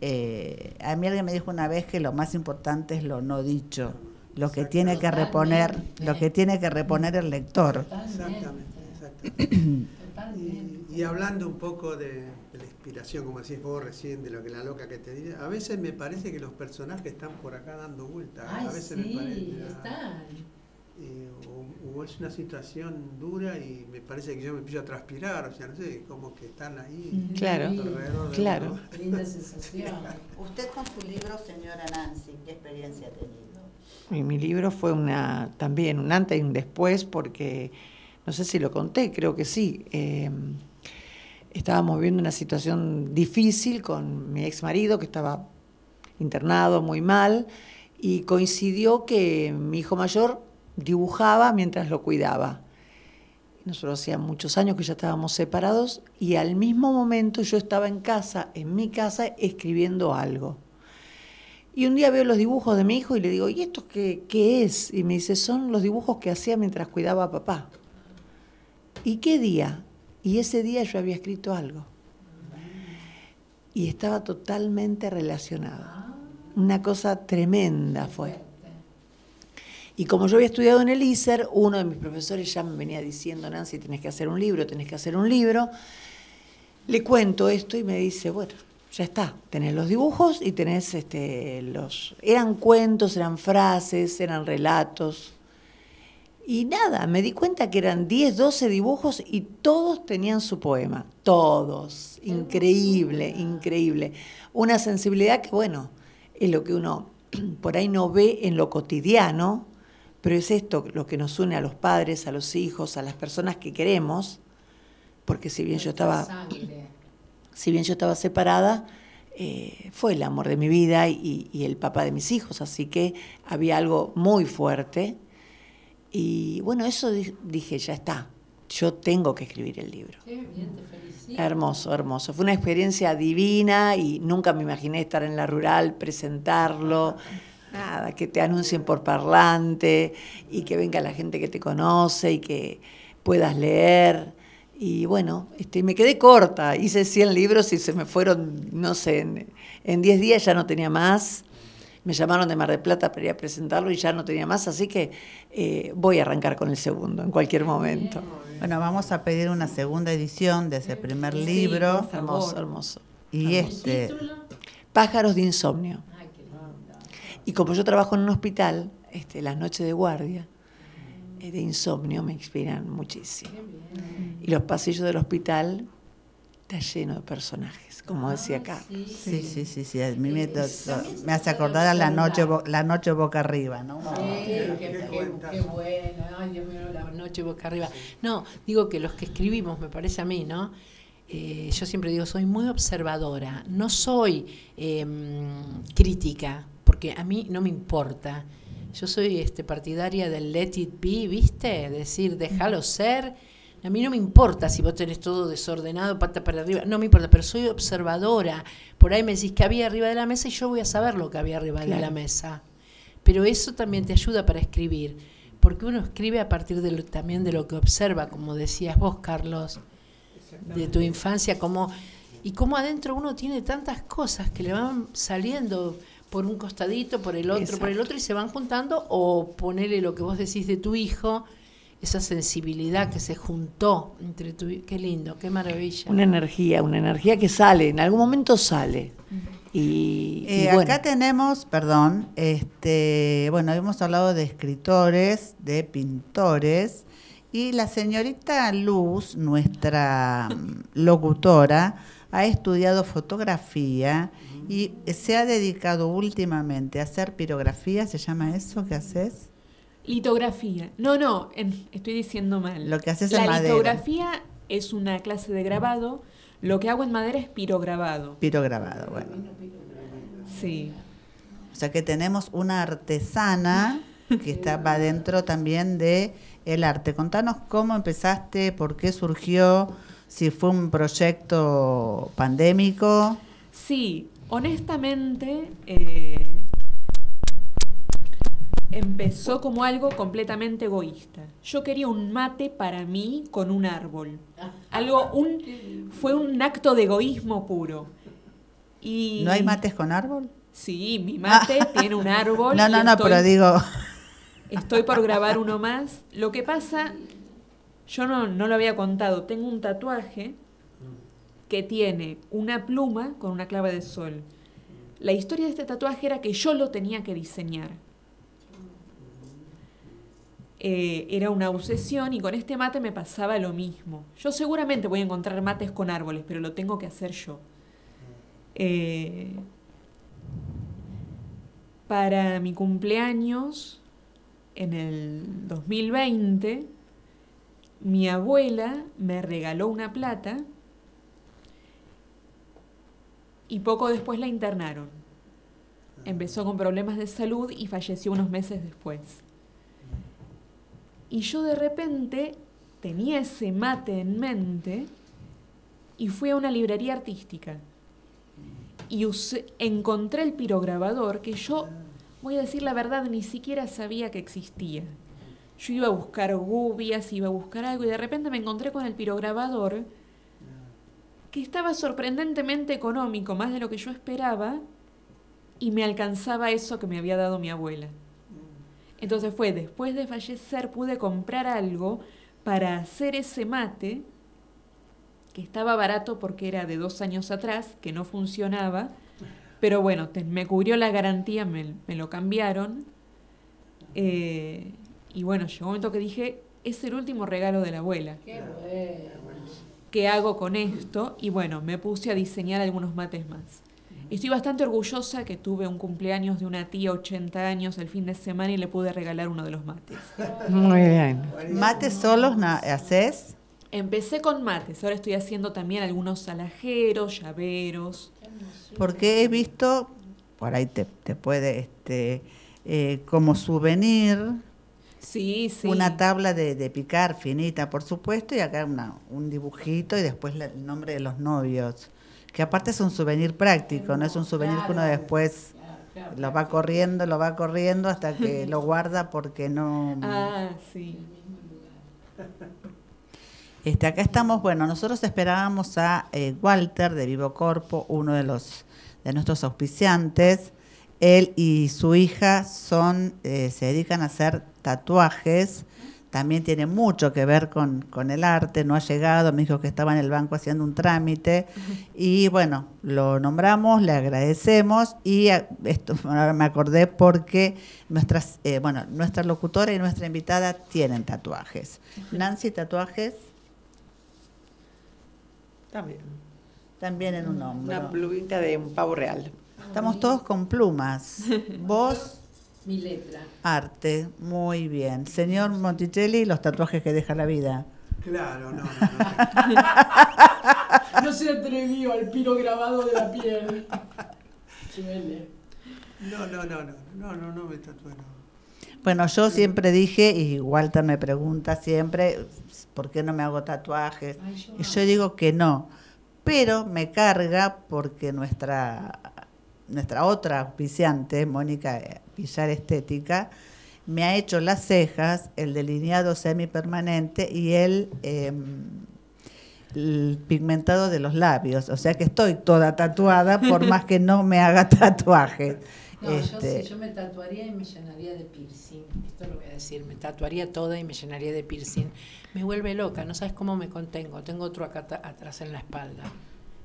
eh, a mí alguien me dijo una vez que lo más importante es lo no dicho, lo que tiene que reponer, lo que tiene que reponer el lector. Exactamente, exactamente. Y, y hablando un poco de, de la inspiración, como decís vos recién, de lo que la loca que te dice, a veces me parece que los personajes están por acá dando vueltas. a veces me parece. ah, eh, o, o es una situación dura y me parece que yo me empiezo a transpirar, o sea, no sé, como que están ahí. Claro, alrededor de claro. uno. Linda sensación. (laughs) Usted con su libro, señora Nancy, ¿qué experiencia ha tenido? Y mi libro fue una también un antes y un después porque no sé si lo conté, creo que sí. eh, estábamos viviendo una situación difícil con mi ex marido que estaba internado muy mal y coincidió que mi hijo mayor dibujaba mientras lo cuidaba. Nosotros hacía muchos años que ya estábamos separados y al mismo momento yo estaba en casa, en mi casa, escribiendo algo. Y un día veo los dibujos de mi hijo y le digo, ¿y esto qué, qué es? Y me dice, son los dibujos que hacía mientras cuidaba a papá. ¿Y qué día? Y ese día yo había escrito algo. Y estaba totalmente relacionado. Una cosa tremenda fue. Y como yo había estudiado en el ISER, uno de mis profesores ya me venía diciendo, Nancy, tenés que hacer un libro, tenés que hacer un libro. Le cuento esto y me dice, bueno, ya está, tenés los dibujos y tenés este, los... Eran cuentos, eran frases, eran relatos. Y nada, me di cuenta que eran 10, 12 dibujos y todos tenían su poema. Todos. Increíble, increíble. Una sensibilidad que, bueno, es lo que uno (clears throat) por ahí no ve en lo cotidiano, pero es esto lo que nos une a los padres, a los hijos, a las personas que queremos, porque si bien yo estaba si bien yo estaba separada, eh, fue el amor de mi vida y, y el papá de mis hijos, así que había algo muy fuerte. Y bueno, eso di- dije, ya está, yo tengo que escribir el libro. Hermoso, hermoso. Fue una experiencia divina y nunca me imaginé estar en la rural, presentarlo, nada, que te anuncien por parlante y que venga la gente que te conoce y que puedas leer. Y bueno, este, me quedé corta, hice 100 libros y se me fueron, no sé, en, en 10 días ya no tenía más. Me llamaron de Mar del Plata para ir a presentarlo y ya no tenía más, así que eh, voy a arrancar con el segundo en cualquier momento. Bueno, vamos a pedir una segunda edición de ese primer libro. Hermoso, hermoso. Y Hermoso. este, Pájaros de insomnio. Y como yo trabajo en un hospital, este, las noches de guardia, eh, de insomnio me inspiran muchísimo. Y los pasillos del hospital está lleno de personajes, como decía acá. Sí, sí, sí, sí. A mí me, to- to- me hace acordar a la noche, la noche boca arriba, ¿no? qué, qué- qué bueno, ay Dios mío, la noche boca arriba. No, digo que los que escribimos, me parece a mí, ¿no? Eh, yo siempre digo, soy muy observadora, no soy em, crítica, porque a mí no me importa. Yo soy este, partidaria del let it be, ¿viste? Decir, déjalo ser. A mí no me importa si vos tenés todo desordenado, pata para arriba, no me importa, pero soy observadora. Por ahí me decís que había arriba de la mesa y yo voy a saber lo que había arriba de la mesa. Pero eso también te ayuda para escribir, porque uno escribe a partir de lo- también de lo que observa, como decías vos, Carlos, de tu infancia, como, y cómo adentro uno tiene tantas cosas que le van saliendo por un costadito, por el otro, por el otro, y se van juntando, o ponerle lo que vos decís de tu hijo, esa sensibilidad que se juntó entre tu qué lindo, qué maravilla. Una energía, una energía que sale, en algún momento sale. Y, y Eh, bueno, Acá tenemos, perdón, este, bueno, hemos hablado de escritores, de pintores, y la señorita Luz, nuestra mm, locutora, ha estudiado fotografía y se ha dedicado últimamente a hacer pirografía, ¿se llama eso que haces? Litografía. No, no, en- estoy diciendo mal. Lo que haces La en madera. litografía es una clase de grabado. Lo que hago en madera es pirograbado. Pirograbado, bueno. Sí. O sea que tenemos una artesana que estaba dentro también de el arte. Contanos cómo empezaste, por qué surgió, si fue un proyecto pandémico. Sí, honestamente eh, empezó como algo completamente egoísta. Yo quería un mate para mí con un árbol. Algo, un, fue un acto de egoísmo puro. Y ¿No hay mates con árbol? Sí, mi mate tiene un árbol. No, no, no, estoy- pero digo, Estoy por grabar uno más. Lo que pasa, yo no, no lo había contado, tengo un tatuaje que tiene una pluma con una clave de sol. La historia de este tatuaje era que yo lo tenía que diseñar. Eh, era una obsesión y con este mate me pasaba lo mismo. Yo seguramente voy a encontrar mates con árboles, pero lo tengo que hacer yo. Eh, para mi cumpleaños, en el 2020, mi abuela me regaló una plata y poco después la internaron. Empezó con problemas de salud y falleció unos meses después. Y yo de repente tenía ese mate en mente y fui a una librería artística. Y usé- encontré el pirograbador que yo, voy a decir la verdad, ni siquiera sabía que existía. Yo iba a buscar gubias, iba a buscar algo y de repente me encontré con el pirograbador que estaba sorprendentemente económico, más de lo que yo esperaba, y me alcanzaba eso que me había dado mi abuela. Entonces fue, después de fallecer pude comprar algo para hacer ese mate, que estaba barato porque era de dos años atrás, que no funcionaba, pero bueno, me cubrió la garantía, me, lo cambiaron. eh, y bueno, llegó un momento que dije, es el último regalo de la abuela. ¿Qué hago con esto? Y bueno, me puse a diseñar algunos mates más. Estoy bastante orgullosa que tuve un cumpleaños de una tía 80 años el fin de semana y le pude regalar uno de los mates. Muy bien. ¿mates solos na- haces? Empecé con mates, ahora estoy haciendo también algunos alajeros, llaveros. Porque he visto, por ahí te, te puede, este, eh, como souvenir, Sí, sí. una tabla de, de picar finita, por supuesto, y acá una- un dibujito y después la- el nombre de los novios. Que aparte es un souvenir práctico, no es un souvenir que uno después lo va corriendo, lo va corriendo hasta que (laughs) lo guarda porque no... Ah, sí. Este, acá estamos, bueno, nosotros esperábamos a eh, Walter de Vivo Corpo, uno de los de nuestros auspiciantes. Él y su hija son, eh, se dedican a hacer tatuajes también tiene mucho que ver con, con el arte, no ha llegado, me dijo que estaba en el banco haciendo un trámite y bueno, lo nombramos, le agradecemos y a- esto ahora me acordé porque nuestras, eh, bueno, nuestra locutora y nuestra invitada tienen tatuajes. Nancy, tatuajes También. también en un Una hombro. plumita de un pavo real. Estamos todos con plumas. (laughs) Vos, Mi letra. arte, muy bien. Señor Monticelli, los tatuajes que deja la vida. Claro, no, no, No (laughs) se atrevió al piro grabado de la piel. Duele. no, no, no, no, no, no, no me tatué, no. Bueno, yo siempre dije, y Walter me pregunta siempre, ¿por qué no me hago tatuajes? Y yo digo que no, pero me carga porque nuestra, nuestra otra auspiciante, Mónica Estética, me ha hecho las cejas, el delineado semipermanente y el, eh, el pigmentado de los labios. O sea que estoy toda tatuada por más que no me haga (laughs) tatuajes. No, yo Este, sí, yo me tatuaría y me llenaría de piercing. Esto lo voy a decir, me tatuaría toda y me llenaría de piercing. Me vuelve loca, no sabes cómo me contengo. Tengo otro acá atrás en la espalda.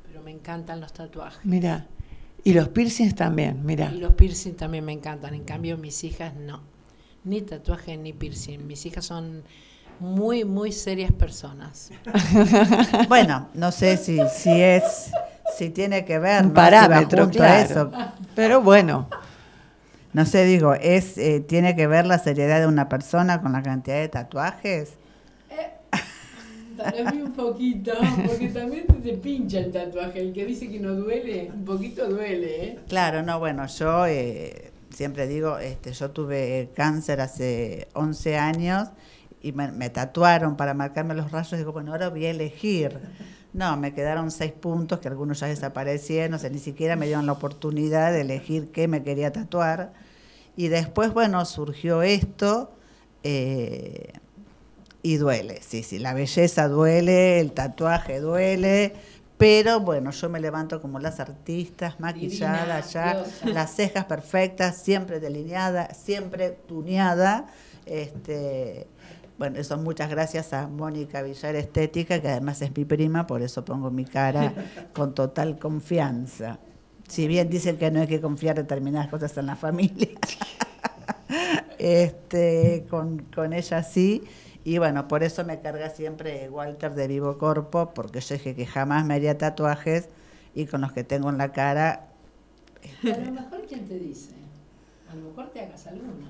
Pero me encantan los tatuajes. Mira. Y los piercings también, mira. Y los piercing también me encantan. En cambio, mis hijas no. Ni tatuaje ni piercing. Mis hijas son muy, muy serias personas. (laughs) Bueno, no sé si, si es, si tiene que ver, Un ¿no? Si parámetro, claro. eso. Pero bueno, No sé, digo, es, eh, tiene que ver la seriedad de una persona con la cantidad de tatuajes. Tal vez un poquito, porque también te, pincha el tatuaje. El que dice que no duele, un poquito duele, ¿eh? Claro, no, bueno, yo eh, siempre digo, este, yo tuve cáncer hace 11 años y me, me tatuaron para marcarme los rayos. Digo, bueno, ahora voy a elegir. No, me quedaron seis puntos que algunos ya desaparecieron, o sea, ni siquiera me dieron la oportunidad de elegir qué me quería tatuar. Y después, bueno, surgió esto eh, y duele, sí, sí, la belleza duele, el tatuaje duele, pero bueno, yo me levanto como las artistas, maquillada Divina, ya, diosa. las cejas perfectas, siempre delineada, siempre tuneada. Este, bueno, eso muchas gracias a Mónica Villar Estética, que además es mi prima, por eso pongo mi cara con total confianza. Si bien dicen que no hay que confiar determinadas cosas en la familia, (laughs) este, con, con ella sí. Y bueno, por eso me carga siempre Walter de Vivo Corpo, porque yo dije que jamás me haría tatuajes y con los que tengo en la cara A lo mejor, ¿quién te dice? A lo mejor te hagas alguno.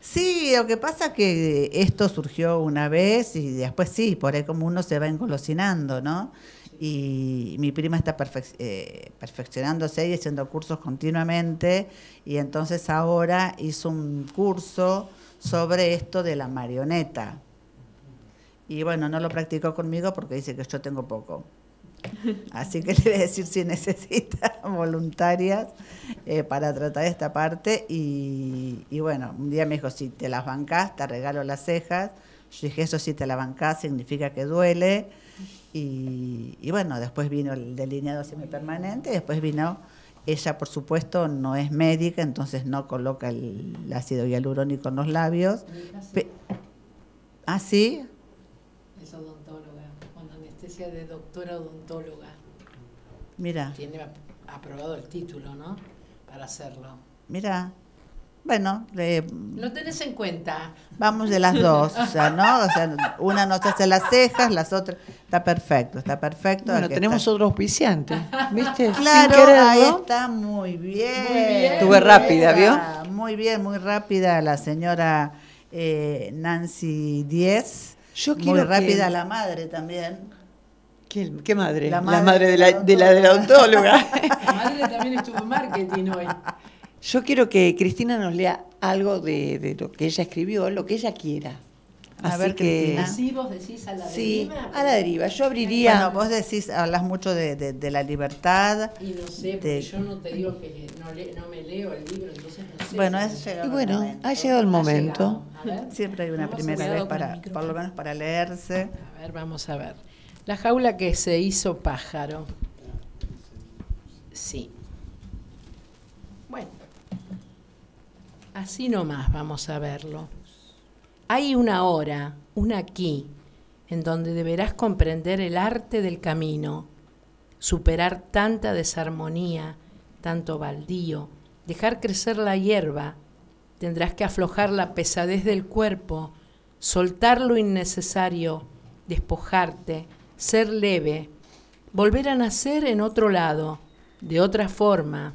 Sí, lo que pasa que esto surgió una vez y después sí, por ahí como uno se va engolosinando, ¿no? Y mi prima está perfec- eh, perfeccionándose y haciendo cursos continuamente y entonces ahora hizo un curso sobre esto de la marioneta. Y bueno, no lo practicó conmigo porque dice que yo tengo poco. (laughs) Así que (laughs) le voy a decir si necesita (laughs) voluntarias eh, para tratar esta parte. Y, y bueno, un día me dijo, si te las bancás, te regalo las cejas. Yo dije, eso si te la bancás significa que duele. Y, y bueno, después vino el delineado semipermanente, después vino, ella por supuesto no es médica, entonces no coloca el, ácido hialurónico en los labios. Sí, ¿Ah, sí? es odontóloga, con anestesia de doctora odontóloga. Mira, Tiene ap- aprobado el título, ¿no? Para hacerlo. mira. Bueno, le- Lo tenés en cuenta. Vamos de las dos, o sea, ¿no? O sea, una nos hace las cejas, las otras. Está perfecto, está perfecto. bueno, tenemos está. otro auspiciante, ¿viste? Claro, ahí está, muy bien. Muy bien. Estuve rápida, ¿vio? Muy bien, muy rápida la señora eh, Nancy Diez. Yo Muy quiero que- rápida la madre también. ¿Qué, qué madre? La La madre de la, de la de la odontóloga. La madre también estuvo en marketing hoy. Yo quiero que Cristina nos lea algo de, de lo que ella escribió, lo que ella quiera. A Así ver, que, Cristina. Así vos decís a la sí, deriva. a la deriva. Yo abriría. Bueno, vos decís, hablas mucho de, de- de la libertad. Y no sé, porque de- yo no te digo que no, le- no me leo el libro, entonces no sé. Bueno, si- es llegado y bueno, momento. ha llegado el Ha momento. llegado. Siempre hay una Vamos, primera vez para, por lo menos para leerse. A ver, vamos a ver. La jaula que se hizo pájaro. Sí. Así nomás vamos a verlo. Hay una hora, una aquí, en donde deberás comprender el arte del camino, superar tanta desarmonía, tanto baldío, dejar crecer la hierba, tendrás que aflojar la pesadez del cuerpo, soltar lo innecesario, despojarte, ser leve, volver a nacer en otro lado, de otra forma.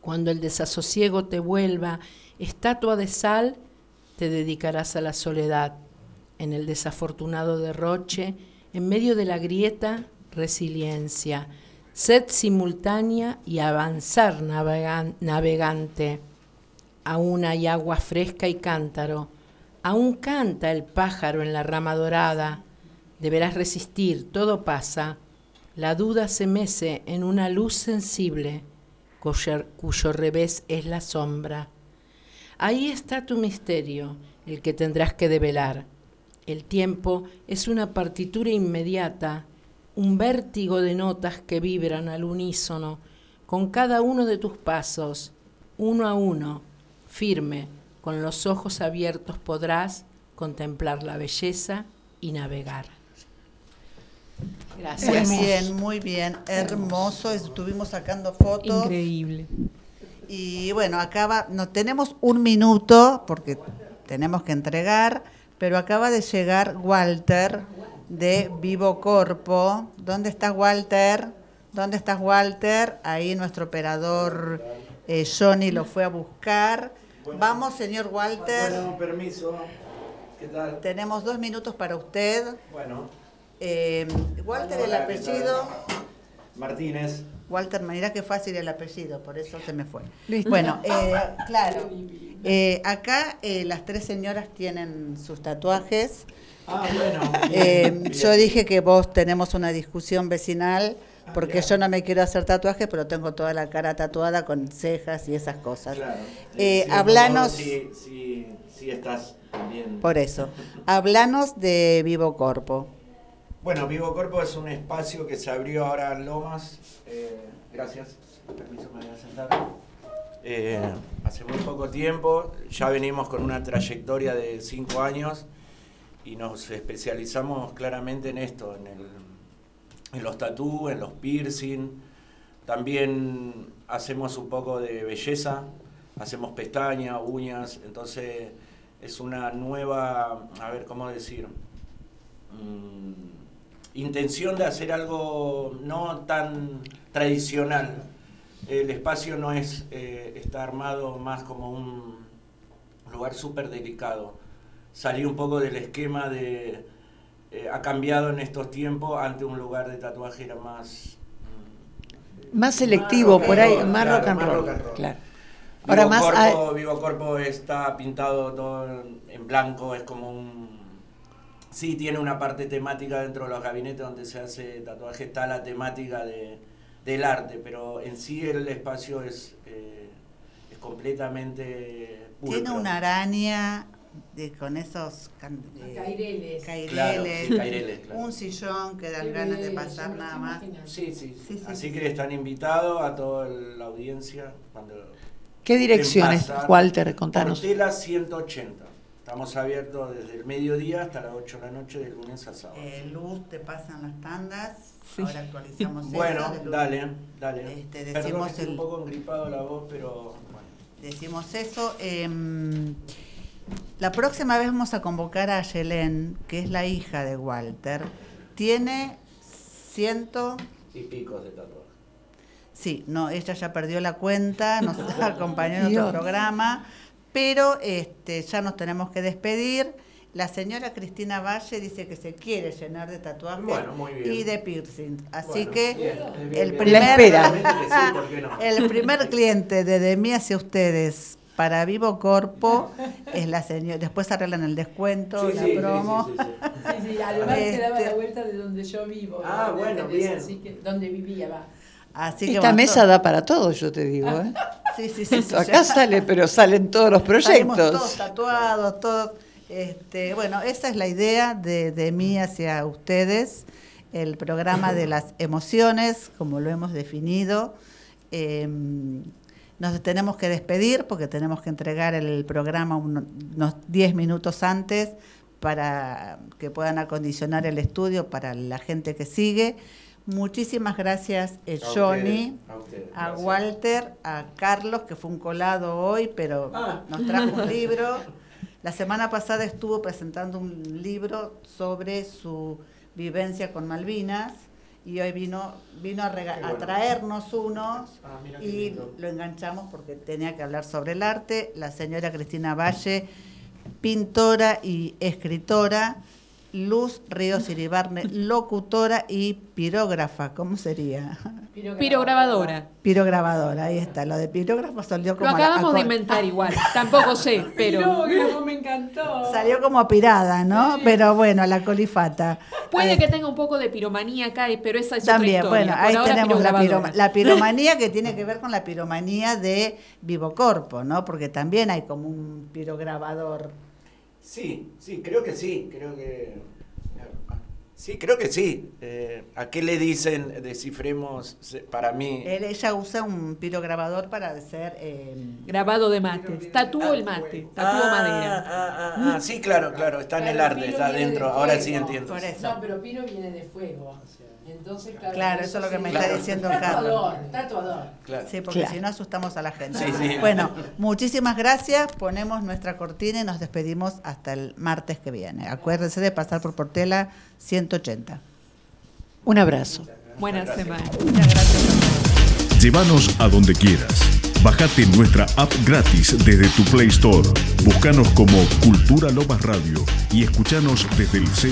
Cuando el desasosiego te vuelva estatua de sal, te dedicarás a la soledad, en el desafortunado derroche, en medio de la grieta, resiliencia, sed simultánea y avanzar navegan- navegante. Aún hay agua fresca y cántaro, aún canta el pájaro en la rama dorada. Deberás resistir, todo pasa. La duda se mece en una luz sensible, cuyo, revés es la sombra. Ahí está tu misterio, el que tendrás que develar. El tiempo es una partitura inmediata, un vértigo de notas que vibran al unísono con cada uno de tus pasos, uno a uno, firme, con los ojos abiertos podrás contemplar la belleza y navegar. Gracias. Muy bien, muy bien, hermoso. Estuvimos sacando fotos. Increíble. Y bueno, acaba, no tenemos un minuto porque tenemos que entregar, pero acaba de llegar Walter de Vivo Corpo. ¿Dónde estás, Walter? ¿Dónde estás, Walter? Ahí nuestro operador eh, Johnny lo fue a buscar. Vamos, señor Walter. Bueno, permiso. ¿Qué tal? Tenemos dos minutos para usted. Bueno, Eh, Walter, el apellido. Martínez. Walter, mira qué fácil el apellido, por eso se me fue. Listo. Bueno, eh, claro. Eh, acá eh, las tres señoras tienen sus tatuajes. Ah, bueno. Eh, bien, yo dije que vos tenemos una discusión vecinal porque bien. yo no me quiero hacer tatuajes, pero tengo toda la cara tatuada con cejas y esas cosas. Claro. Eh, Sí, hablanos, Sí, sí, sí estás bien. por eso, hablanos de Vivo Corpo. Bueno, Vivo Corpo es un espacio que se abrió ahora en Lomas. eh, gracias. Permiso, me voy a sentar. Eh, hace muy poco tiempo, ya venimos con una trayectoria de cinco años y nos especializamos claramente en esto, en, el, en los tatú, en los piercing. También hacemos un poco de belleza, hacemos pestañas, uñas, entonces es una nueva, a ver cómo decir, mm, intención de hacer algo no tan tradicional. El espacio no es, eh, está armado más como un lugar súper delicado. Salir un poco del esquema de... eh, ha cambiado en estos tiempos, antes un lugar de tatuaje era más... Más selectivo, por ahí, más claro, rock and más roll. rock and roll. Claro. Vivo Ahora más Corpo, Vivo Corpo está pintado todo en blanco, es como un... Sí, tiene una parte temática dentro de los gabinetes donde se hace tatuaje, está la temática de, del arte, pero en sí el espacio es, eh, es completamente... Tiene pulcro. una araña de, con esos can- eh, Caireles. caireles, Claro, sí, caireles, claro. un sillón que dan ganas de pasar nada más. Sí, sí, Sí, sí, Así sí, que sí. están invitados a toda la audiencia cuando ¿Qué direcciones, estén pasando. Walter? Contanos. Portela 180. Estamos abiertos desde el mediodía hasta las 8 de la noche, de lunes a sábado. Eh, luz, te pasan las tandas. Sí. Ahora actualizamos eso, bueno, luz. dale, dale. Este, Perdón, decimos estoy el- un poco engripado la voz, pero bueno. Decimos eso. em, la próxima vez vamos a convocar a Yelén, que es la hija de Walter. Tiene ciento... Y picos de tatuaje. Sí, no, ella ya perdió la cuenta, nos (laughs) acompañó en otro programa, pero este, ya nos tenemos que despedir. La señora Cristina Valle dice que se quiere llenar de tatuajes Bueno, y de piercing. Así Bueno, que bien, bien, el primer, el primer cliente de De mí hacia ustedes para Vivo Corpo es la señora. Después arreglan el descuento, Sí, la sí, promo. sí, sí, sí. Sí, sí, además Este- quedaba la vuelta de donde yo vivo. Ah, ¿no? bueno, bien. Así que, donde vivía, va. Así Esta mesa da para todo, yo te digo. ¿eh? (laughs) Sí, sí, sí, sí, Acá sale, pero salen todos los Salimos todos proyectos. tatuados, todos. Este, bueno, esa es la idea de, de mí hacia ustedes, el programa de las emociones, como lo hemos definido. Eh, Nos tenemos que despedir porque tenemos que entregar el programa uno- unos 10 minutos antes para que puedan acondicionar el estudio para la gente que sigue. Muchísimas gracias, eh, A Johnny, a ustedes, a gracias. Walter, a Carlos, que fue un colado hoy, pero Ah. nos trajo un libro. La semana pasada estuvo presentando un libro sobre su vivencia con Malvinas y hoy vino, vino a, traernos uno Ah, y lo enganchamos porque tenía que hablar sobre el arte. La señora Cristina Valle, pintora y escritora. Luz Ríos Iribarne, locutora y pirógrafa. ¿Cómo sería? Pirograbadora. Pirograbadora, ahí está. Lo de pirógrafo salió Lo como la- acabamos a de inventar igual. Tampoco sé, (laughs) pero me encantó. Salió como apirada, ¿no? Pero bueno, la colifata. puede que tenga un poco de piromanía acá, pero esa es También, otra historia. bueno, ahí tenemos la, piroma- la (laughs) piromanía que tiene que ver con la piromanía de Vivocorpo, ¿no? Porque también hay como un pirograbador. Sí, sí, creo que sí, creo que... Sí, creo que sí. Eh, ¿A qué le dicen descifremos para mí? Él- ella usa un pirograbador para hacer... eh, Grabado de mates. Tatúo el mate. Tatúo Ah, madera. ah, ah, ah, sí, claro, claro, está en el arte, está adentro, ahora sí entiendo. Por eso. No, pero piro viene de fuego. Entonces, claro, Claro, eso es lo que me está diciendo Carlos. Tatuador, tatuador. Claro. Sí, porque Claro. si no asustamos a la gente. Sí, sí. Bueno, muchísimas gracias. Ponemos nuestra cortina y nos despedimos hasta el martes que viene. Acuérdense de pasar por Portela 180. Un abrazo. Buena Gracias. semana. Muchas gracias. Llévanos a donde quieras. Bájate nuestra app gratis desde tu Play Store. Búscanos como Cultura Lomas Radio y escuchanos desde el